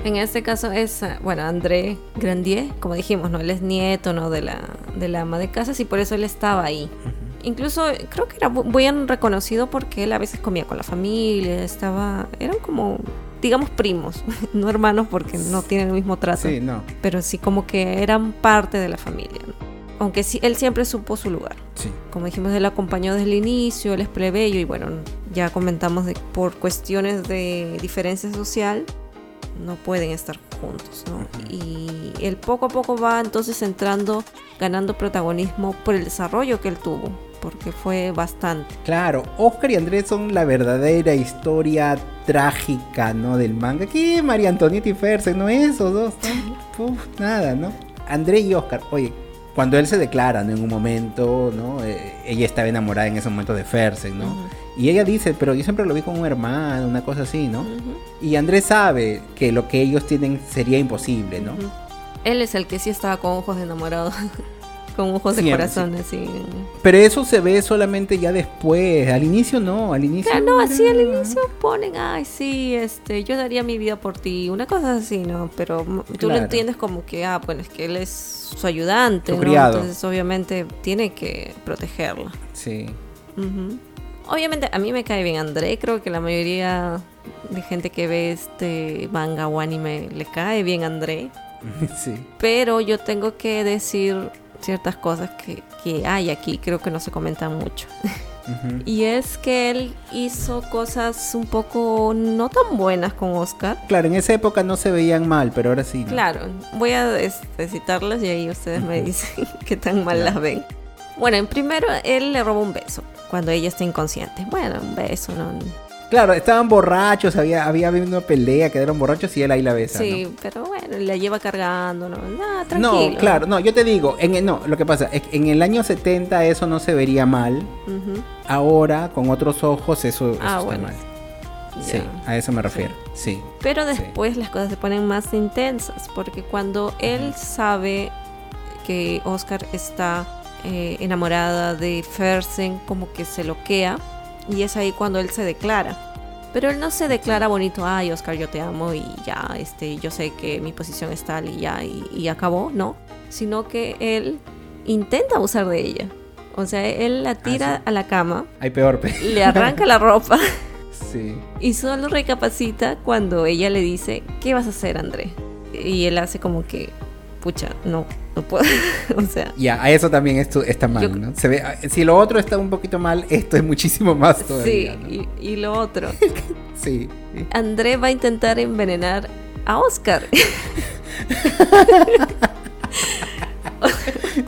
En este caso es, bueno, André Grandier, como dijimos, ¿no? Él es nieto, ¿no? De la, de la ama de casas y por eso él estaba ahí. Incluso creo que era bien reconocido porque él a veces comía con la familia, estaba, eran como, digamos, primos, no hermanos porque no tienen el mismo trato. Sí, no. Pero sí como que eran parte de la familia. Aunque sí, él siempre supo su lugar. Sí. Como dijimos, él acompañó desde el inicio, él es plebeyo y bueno, ya comentamos de por cuestiones de diferencia social, no pueden estar juntos, ¿no? Y él poco a poco va entonces entrando, ganando protagonismo por el desarrollo que él tuvo, porque fue bastante. Claro, Oscar y Andrés son la verdadera historia trágica, ¿no? Del manga. ¿Qué? María Antonieta y Ferse, ¿no? Esos dos, ¿no? nada, ¿no? André y Oscar, oye, cuando él se declara ¿no? en un momento, ¿no? Eh, ella estaba enamorada en ese momento de Fersen, ¿no? Y ella dice, pero yo siempre lo vi como un hermano, una cosa así, ¿no? Y Andrés sabe que lo que ellos tienen sería imposible, ¿no? Él es el que sí estaba con ojos de enamorado. con ojos de corazón, así. Pero eso se ve solamente ya después, al inicio no, al inicio. Claro, no, así al inicio ponen, ay, sí, este, yo daría mi vida por ti, una cosa así, ¿no? Pero tú lo entiendes como que, ah, bueno, es que él es su ayudante, ¿no? Entonces obviamente tiene que protegerla. Sí. Obviamente a mí me cae bien André, creo que la mayoría de gente que ve este manga o anime le cae bien André. Sí. Pero yo tengo que decir ciertas cosas que, que hay aquí, creo que no se comentan mucho. Y es que él hizo cosas un poco no tan buenas con Oscar. Claro, en esa época no se veían mal, pero ahora sí. Claro, voy a este, citarlas y ahí ustedes me dicen qué tan mal las ven. Bueno, en primero él le roba un beso cuando ella está inconsciente. Bueno, un beso, ¿no? Claro, estaban borrachos, había, había habido una pelea, quedaron borrachos y él ahí la besa. Sí, pero bueno, la lleva cargando, ¿no? Ah, tranquilo. No, claro, no, yo te digo, en no, lo que pasa es que en el año 70 eso no se vería mal. Ahora, con otros ojos, eso, ah, está mal. Sí, a eso me refiero, sí. Pero después las cosas se ponen más intensas, porque cuando él sabe que Oscar está eh, enamorada de Fersen, como que se loquea y es ahí cuando él se declara. Pero él no se declara bonito, ay Oscar, yo te amo y ya, este, yo sé que mi posición es tal y ya, y, acabó, no. Sino que él intenta abusar de ella. O sea, él la tira ah, a la cama. Hay peor. Le arranca la ropa. Sí. Y solo recapacita cuando ella le dice, ¿qué vas a hacer, André? Y él hace como que, pucha, no, no puedo. o sea. Ya, a eso también esto está mal, ¿no? Se ve, si lo otro está un poquito mal, esto es muchísimo más todavía. Sí, y, lo otro. sí, André va a intentar envenenar a Oscar.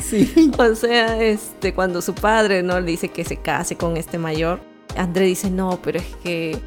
sí. O sea, este, cuando su padre no le dice que se case con este mayor, André dice, no, pero es que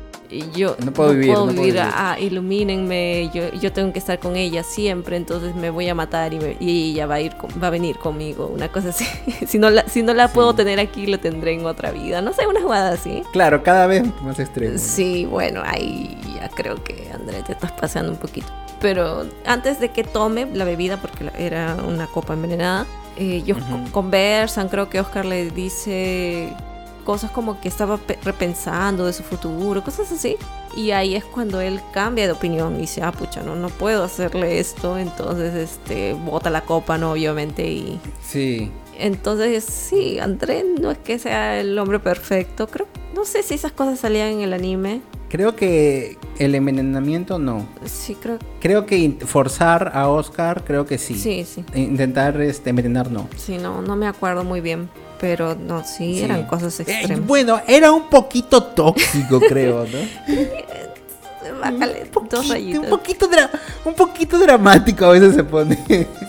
yo no puedo vivir, puedo vivir, ah, ilumínenme, yo, yo tengo que estar con ella siempre, entonces me voy a matar y, ella va a ir va a venir conmigo, una cosa así. si no la, si no la puedo tener aquí, lo tendré en otra vida. No sé, una jugada así. Claro, cada vez más extremo. Sí, bueno, ahí ya creo que André te estás pasando un poquito. Pero antes de que tome la bebida, porque era una copa envenenada, eh, ellos conversan, creo que Oscar le dice cosas como que estaba repensando de su futuro, cosas así. Y ahí es cuando él cambia de opinión y dice, ah, pucha, no, no puedo hacerle esto. Entonces, este, bota la copa, ¿no? Obviamente, y... Sí. Entonces, sí, André no es que sea el hombre perfecto. Creo, no sé si esas cosas salían en el anime. Creo que el envenenamiento no. Sí, creo. Creo que forzar a Oscar, creo que sí. Sí, sí. Intentar este, envenenar, no. Sí, no, no me acuerdo muy bien. Pero no, sí, eran cosas eh, extremas. bueno, era un poquito tóxico, creo, ¿no? bájale un poquito, Un poquito, un poquito dramático a veces se pone.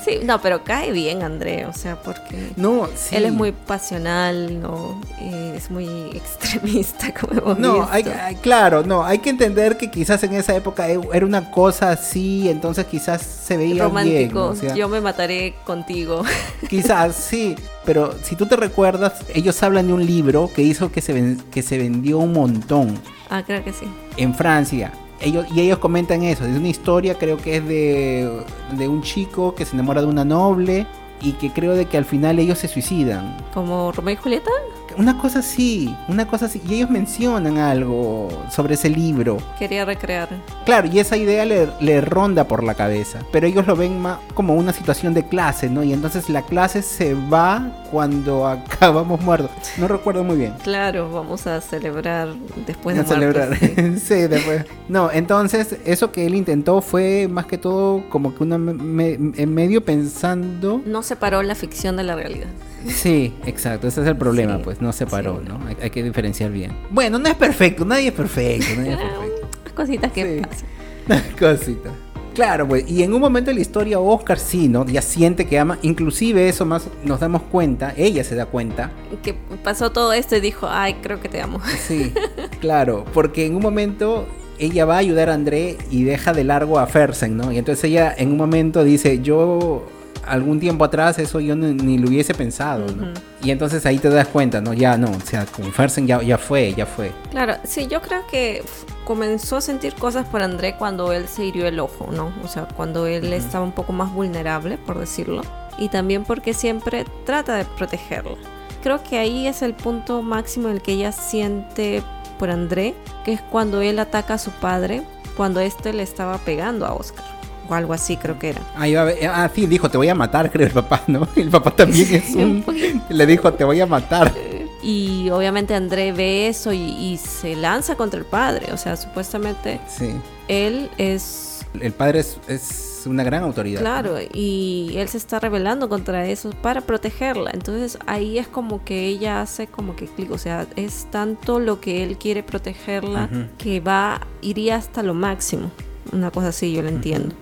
Sí, no, pero cae bien André, o sea, porque no, él es muy pasional, no, es muy extremista, como hemos no, Hay, claro, no, hay que entender que quizás en esa época e, era una cosa así, entonces quizás se veía romántico. yo me mataré contigo. Quizás sí, pero si tú te recuerdas, ellos hablan de un libro que hizo que se que se vendió un montón. Ah, creo que sí. En Francia ellos, y ellos comentan eso, es una historia creo que es de, de un chico que se enamora de una noble y que creo de que al final ellos se suicidan. ¿Como Romeo y Julieta? Una cosa así, una cosa así. Y ellos mencionan algo sobre ese libro. Quería recrear. Claro, y esa idea le, ronda por la cabeza. Pero ellos lo ven más como una situación de clase, ¿no? Y entonces la clase se va cuando acabamos muertos. No recuerdo muy bien. Claro, vamos a celebrar después de a celebrar. Sí. después. No, entonces eso que él intentó fue más que todo como que una en medio pensando. No separó la ficción de la realidad. Sí, exacto, ese es el problema, pues no se paró, ¿no? Hay, que diferenciar bien. Bueno, no es perfecto, nadie es perfecto, nadie es perfecto. Cositas que pasan. Cositas. Claro, pues, y en un momento de la historia Oscar sí, ¿no? Ya siente que ama, inclusive eso más nos damos cuenta, ella se da cuenta. Que pasó todo esto y dijo, ay, creo que te amo. Sí, claro, porque en un momento ella va a ayudar a André y deja de largo a Fersen, ¿no? Y entonces ella en un momento dice, yo algún tiempo atrás eso yo ni, lo hubiese pensado, ¿no? Y entonces ahí te das cuenta, ¿no? Ya no, o sea, con Fersen ya, ya fue, ya fue. Claro, sí, yo creo que comenzó a sentir cosas por André cuando él se hirió el ojo, ¿no? O sea, cuando él estaba un poco más vulnerable, por decirlo. Y también porque siempre trata de protegerlo. Creo que ahí es el punto máximo en el que ella siente por André, que es cuando él ataca a su padre, cuando este le estaba pegando a Oscar o algo así creo que era. Ah, ah, sí, dijo, te voy a matar, creo el papá, ¿no? El papá también es un... le dijo, te voy a matar. Y obviamente André ve eso y, se lanza contra el padre, o sea, supuestamente sí. él es... El padre es, una gran autoridad. Claro, y él se está rebelando contra eso para protegerla. Entonces ahí es como que ella hace como que clic, o sea, es tanto lo que él quiere protegerla que va, iría hasta lo máximo. Una cosa así, yo lo entiendo.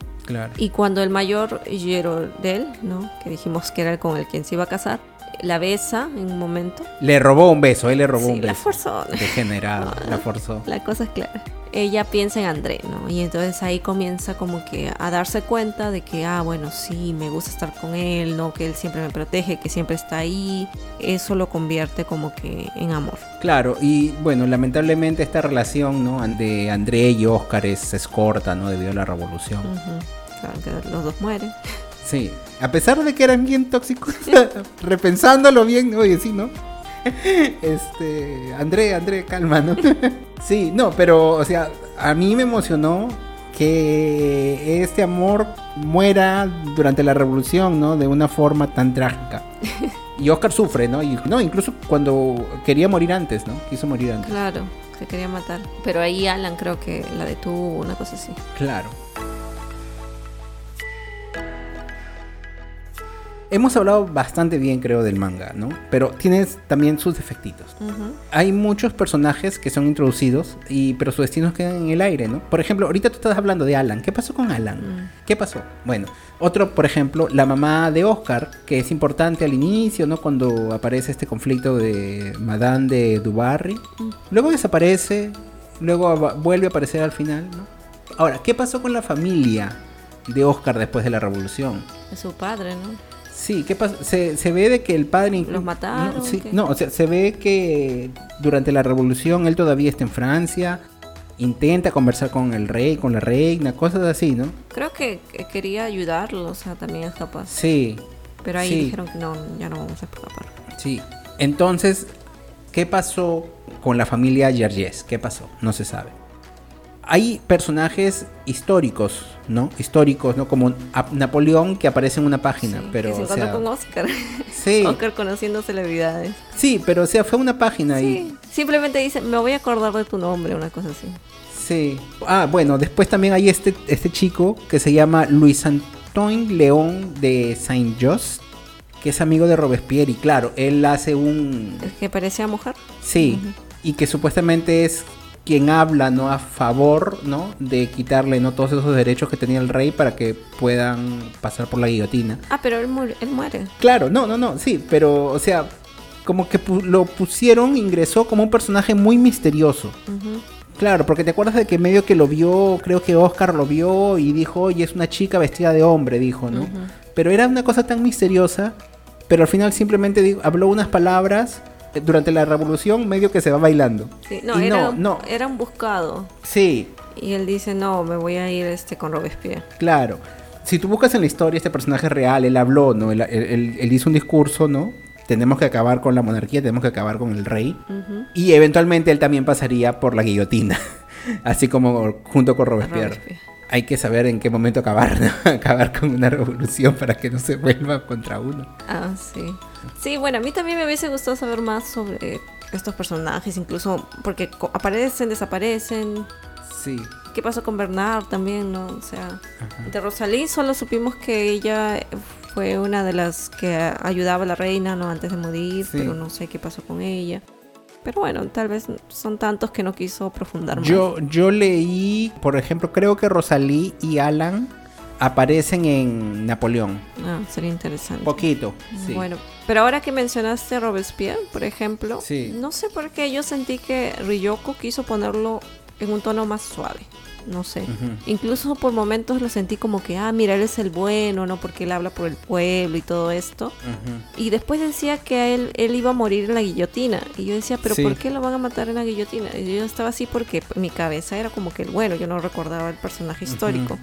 Y cuando el mayor él ¿no? que dijimos que era con el quien se iba a casar, la besa en un momento. Le robó un beso, él le robó un beso. La forzó. Degenerado, la forzó. La cosa es clara. Ella piensa en André, ¿no? Y entonces ahí comienza como que a darse cuenta de que, ah, bueno, sí, me gusta estar con él, ¿no? Que él siempre me protege, que siempre está ahí. Eso lo convierte como que en amor. Claro, y bueno, lamentablemente esta relación, ¿no? De André y Oscar es, corta, ¿no? Debido a la revolución. Claro, que los dos mueren. Sí, a pesar de que eran bien tóxicos, repensándolo bien, oye, sí, ¿no? Este, André, André, calma, ¿no? sí, no, pero, o sea, a mí me emocionó que este amor muera durante la revolución, ¿no? De una forma tan trágica. Y Oscar sufre, ¿no? Y, no, incluso cuando quería morir antes, ¿no? Quiso morir antes. Claro, se quería matar. Pero ahí Alan creo que la detuvo, una cosa así. Claro. Hemos hablado bastante bien, creo, del manga, ¿no? Pero tienes también sus defectitos. Hay muchos personajes que son introducidos, y, pero sus destinos quedan en el aire, ¿no? Por ejemplo, ahorita tú estás hablando de Alan. ¿Qué pasó con Alan? ¿Qué pasó? Bueno, otro, por ejemplo, la mamá de Oscar, que es importante al inicio, ¿no? Cuando aparece este conflicto de Madame de Dubarry. Mm. Luego desaparece, luego vuelve a aparecer al final, ¿no? Ahora, ¿qué pasó con la familia de Oscar después de la revolución? Es su padre, ¿no? Sí, ¿qué pasa? Se, ve de que el padre... ¿Los mataron? No, sí, no, o sea, se ve que durante la revolución él todavía está en Francia, intenta conversar con el rey, con la reina, cosas así, ¿no? Creo que quería ayudarlo, o sea, también es capaz. Sí. Pero ahí dijeron que no, ya no vamos a escapar. Sí. Entonces, ¿qué pasó con la familia Yerjes? ¿Qué pasó? No se sabe hay personajes históricos, ¿no? Históricos, ¿no? Como Napoleón que aparece en una página, pero que se o con Oscar. Sí. Oscar conociendo celebridades. Sí, pero o sea, fue una página sí. Simplemente dice, me voy a acordar de tu nombre, una cosa así. Sí. Ah, bueno, después también hay este, este chico que se llama Luis Antoine León de Saint Just, que es amigo de Robespierre y claro, él hace un... ¿El que parecía mujer? Sí, y que supuestamente es quien habla no a favor no de quitarle no todos esos derechos que tenía el rey para que puedan pasar por la guillotina. Ah pero él, muere. Claro no no no sí pero o sea como que lo pusieron ingresó como un personaje muy misterioso. Claro, porque te acuerdas de que medio que lo vio, creo que Oscar lo vio y dijo, oye, es una chica vestida de hombre, dijo, ¿no? Pero era una cosa tan misteriosa, pero al final simplemente habló unas palabras durante la revolución medio que se va bailando. Sí, no, era, no, era un buscado. Sí. Y él dice, no, me voy a ir este con Robespierre. Claro. Si tú buscas en la historia este personaje real, él habló, ¿no? Él, hizo un discurso, ¿no? Tenemos que acabar con la monarquía, tenemos que acabar con el rey. Y eventualmente él también pasaría por la guillotina, así como junto con Robespierre hay que saber en qué momento acabar, ¿no? acabar con una revolución para que no se vuelva contra uno. Ah, sí. Sí, bueno, a mí también me hubiese gustado saber más sobre estos personajes, incluso porque aparecen, desaparecen. Sí. ¿Qué pasó con Bernard también, no? O sea, de Rosalí solo supimos que ella fue una de las que ayudaba a la reina, ¿no? Antes de morir, pero no sé qué pasó con ella. Pero bueno, tal vez son tantos que no quiso profundar más. Yo, yo leí, por ejemplo, creo que Rosalí y Alan aparecen en Napoleón. Ah, sería interesante. Poquito, sí. Bueno, pero ahora que mencionaste Robespierre, por ejemplo, no sé por qué yo sentí que Ryoko quiso ponerlo en un tono más suave no sé. Incluso por momentos lo sentí como que, ah, mira, él es el bueno, ¿no? Porque él habla por el pueblo y todo esto. Y después decía que él, él iba a morir en la guillotina. Y yo decía, pero ¿por qué lo van a matar en la guillotina? Y yo estaba así porque mi cabeza era como que el bueno, yo no recordaba el personaje histórico.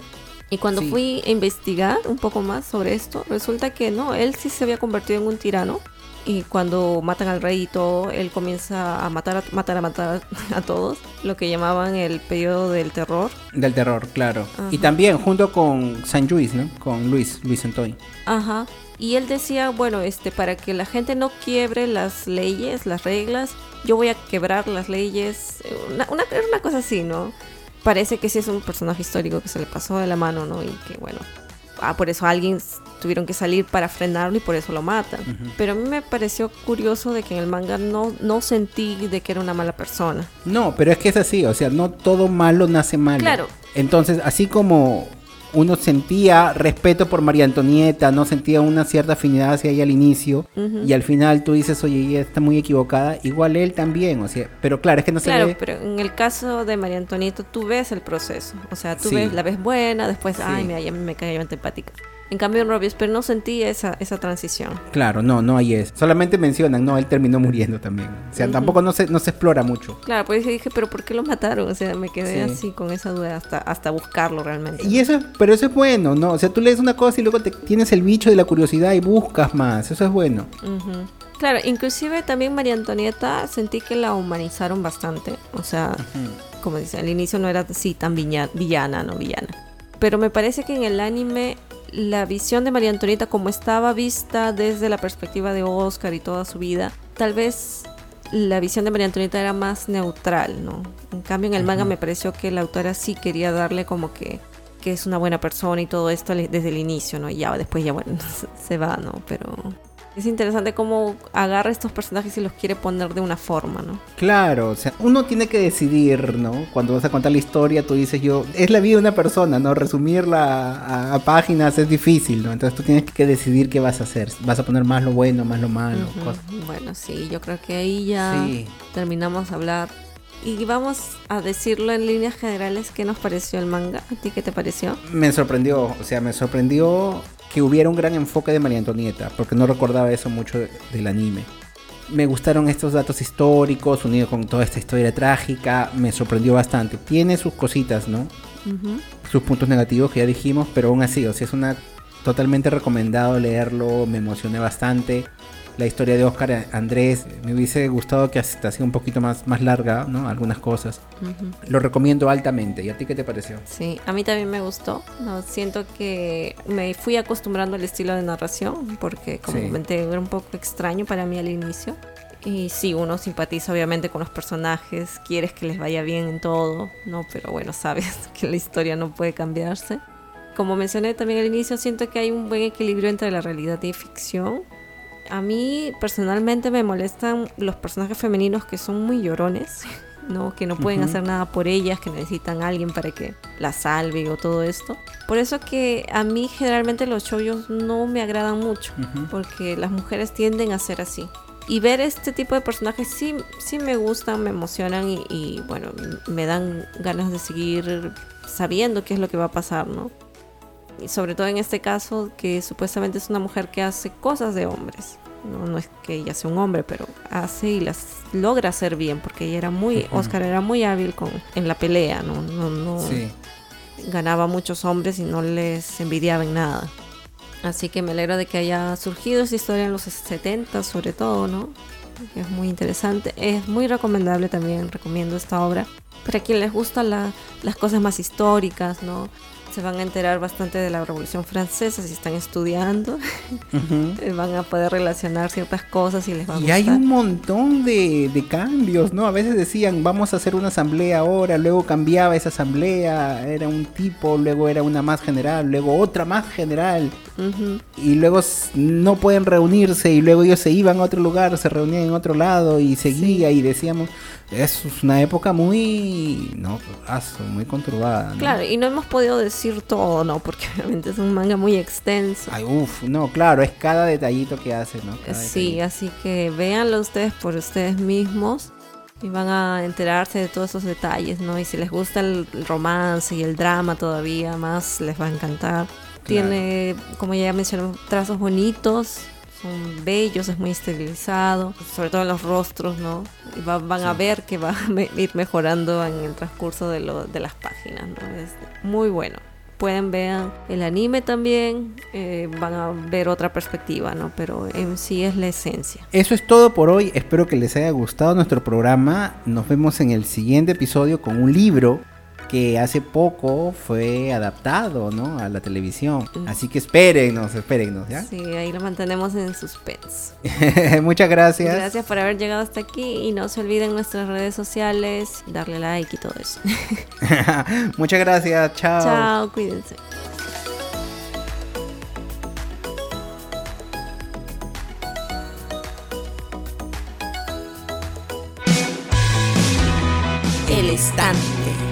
Y cuando fui a investigar un poco más sobre esto, resulta que no, él sí se había convertido en un tirano y cuando matan al rey y todo, él comienza a matar, a matar, a matar a todos, lo que llamaban el periodo del terror. Del terror, claro. Y también junto con San Luis, ¿no? Con Luis, Luis Antoy. Ajá. Y él decía, bueno, este, para que la gente no quiebre las leyes, las reglas, yo voy a quebrar las leyes. Una, una, una cosa así, ¿no? Parece que sí es un personaje histórico que se le pasó de la mano, ¿no? Y que bueno, ah, por eso alguien tuvieron que salir para frenarlo y por eso lo matan. Pero a mí me pareció curioso de que en el manga no, no sentí de que era una mala persona. No, pero es que es así, o sea, no todo malo nace malo. Claro. Entonces, así como uno sentía respeto por María Antonieta, no sentía una cierta afinidad hacia ella al inicio, y al final tú dices, oye, ella está muy equivocada, igual él también, o sea, pero claro, es que no se Claro, pero en el caso de María Antonieta tú ves el proceso, o sea, tú ves, la ves buena, después, ay, mira, ya me cae antipática. En cambio en Robespierre no sentí esa, esa transición. Claro, no, no hay eso. Solamente mencionan, no, él terminó muriendo también. O sea, tampoco no se, no se explora mucho. Claro, pues dije, pero ¿por qué lo mataron? O sea, me quedé así con esa duda hasta, hasta buscarlo realmente. Y eso, pero eso es bueno, ¿no? O sea, tú lees una cosa y luego te tienes el bicho de la curiosidad y buscas más. Eso es bueno. Claro, inclusive también María Antonieta sentí que la humanizaron bastante. O sea, como dice, al inicio no era así tan villana, no villana. Pero me parece que en el anime la visión de María Antonieta como estaba vista desde la perspectiva de Oscar y toda su vida, tal vez la visión de María Antonieta era más neutral, ¿no? En cambio en el manga me pareció que la autora sí quería darle como que que es una buena persona y todo esto desde el inicio, ¿no? Y ya después ya bueno, se va, ¿no? Pero es interesante cómo agarra estos personajes y los quiere poner de una forma, ¿no? Claro, o sea, uno tiene que decidir, ¿no? Cuando vas a contar la historia, tú dices yo, es la vida de una persona, ¿no? Resumirla a, páginas es difícil, ¿no? Entonces tú tienes que decidir qué vas a hacer. Vas a poner más lo bueno, más lo malo. Bueno, sí, yo creo que ahí ya terminamos a hablar. Y vamos a decirlo en líneas generales, ¿qué nos pareció el manga? ¿A ti qué te pareció? Me sorprendió, o sea, me sorprendió que hubiera un gran enfoque de María Antonieta, porque no recordaba eso mucho del anime. Me gustaron estos datos históricos, unidos con toda esta historia trágica, me sorprendió bastante. Tiene sus cositas, ¿no? Sus puntos negativos que ya dijimos, pero aún así, o sea, es una totalmente recomendado leerlo, me emocioné bastante la historia de Oscar Andrés. Me hubiese gustado que hasta sido un poquito más, más larga, ¿no? Algunas cosas. Lo recomiendo altamente. ¿Y a ti qué te pareció? Sí, a mí también me gustó. No, siento que me fui acostumbrando al estilo de narración porque, como comenté, era un poco extraño para mí al inicio. Y sí, uno simpatiza obviamente con los personajes, quieres que les vaya bien en todo, ¿no? Pero bueno, sabes que la historia no puede cambiarse. Como mencioné también al inicio, siento que hay un buen equilibrio entre la realidad y ficción. A mí personalmente me molestan los personajes femeninos que son muy llorones, ¿no? que no pueden hacer nada por ellas, que necesitan a alguien para que la salve o todo esto. Por eso que a mí generalmente los shows no me agradan mucho, porque las mujeres tienden a ser así. Y ver este tipo de personajes sí, sí me gustan, me emocionan y, y bueno, me dan ganas de seguir sabiendo qué es lo que va a pasar, ¿no? Y sobre todo en este caso que supuestamente es una mujer que hace cosas de hombres. No, no es que ella sea un hombre, pero hace y las logra hacer bien, porque ella era muy, Oscar era muy hábil con, en la pelea, no, no, no ganaba muchos hombres y no les envidiaba en nada. Así que me alegro de que haya surgido esa historia en los 70 sobre todo, ¿no? Es muy interesante, es muy recomendable también, recomiendo esta obra. Para quien les gustan las cosas más históricas, ¿no? Se van a enterar bastante de la Revolución Francesa si están estudiando. van a poder relacionar ciertas cosas y les va a Y hay un montón de, cambios, ¿no? A veces decían, vamos a hacer una asamblea ahora, luego cambiaba esa asamblea, era un tipo, luego era una más general, luego otra más general. Y luego no pueden reunirse y luego ellos se iban a otro lugar, se reunían en otro lado y seguía y decíamos es una época muy, no, muy conturbada. Claro, y no hemos podido decir todo, ¿no? Porque obviamente es un manga muy extenso. Ay, uff, no, claro, es cada detallito que hace, ¿no? sí, así que véanlo ustedes por ustedes mismos y van a enterarse de todos esos detalles, ¿no? Y si les gusta el romance y el drama todavía más, les va a encantar. Tiene, como ya mencioné, trazos bonitos, son bellos, es muy estilizado, sobre todo en los rostros, ¿no? Y van a ver que va a ir mejorando en el transcurso de, lo, de las páginas, ¿no? Es muy bueno. Pueden ver el anime también, eh, van a ver otra perspectiva, ¿no? Pero en sí es la esencia. Eso es todo por hoy, espero que les haya gustado nuestro programa. Nos vemos en el siguiente episodio con un libro que hace poco fue adaptado, ¿no? A la televisión. Así que espérennos, espérennos, ¿ya? Sí, ahí lo mantenemos en suspense. Muchas gracias. Gracias por haber llegado hasta aquí y no se olviden nuestras redes sociales, darle like y todo eso. Muchas gracias, chao. Chao, cuídense. El estante.